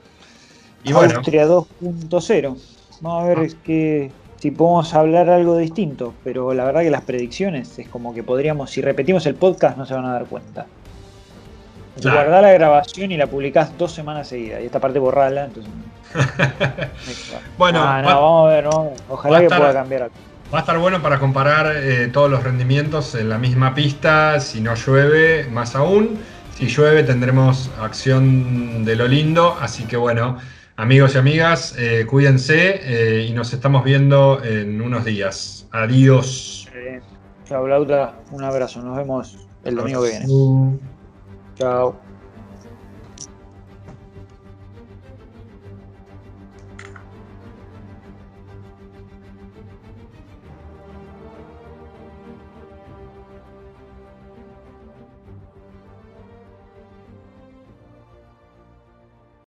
Y Austria 2.0. Vamos a ver qué si podemos hablar algo distinto, pero la verdad que las predicciones es como que podríamos, si repetimos el podcast no se van a dar cuenta. Guardá la grabación y la publicás dos semanas seguidas y esta parte borrala, entonces... bueno, vamos a ver, ojalá que pueda cambiar algo. Va a estar bueno para comparar eh, todos los rendimientos en la misma pista, si no llueve, más aún. Si llueve tendremos acción de lo lindo, así que bueno, Amigos y amigas, eh, cuídense eh, y nos estamos viendo en unos días. Adiós. Chao, Lauta. Un abrazo. Nos vemos el domingo que viene. Chao.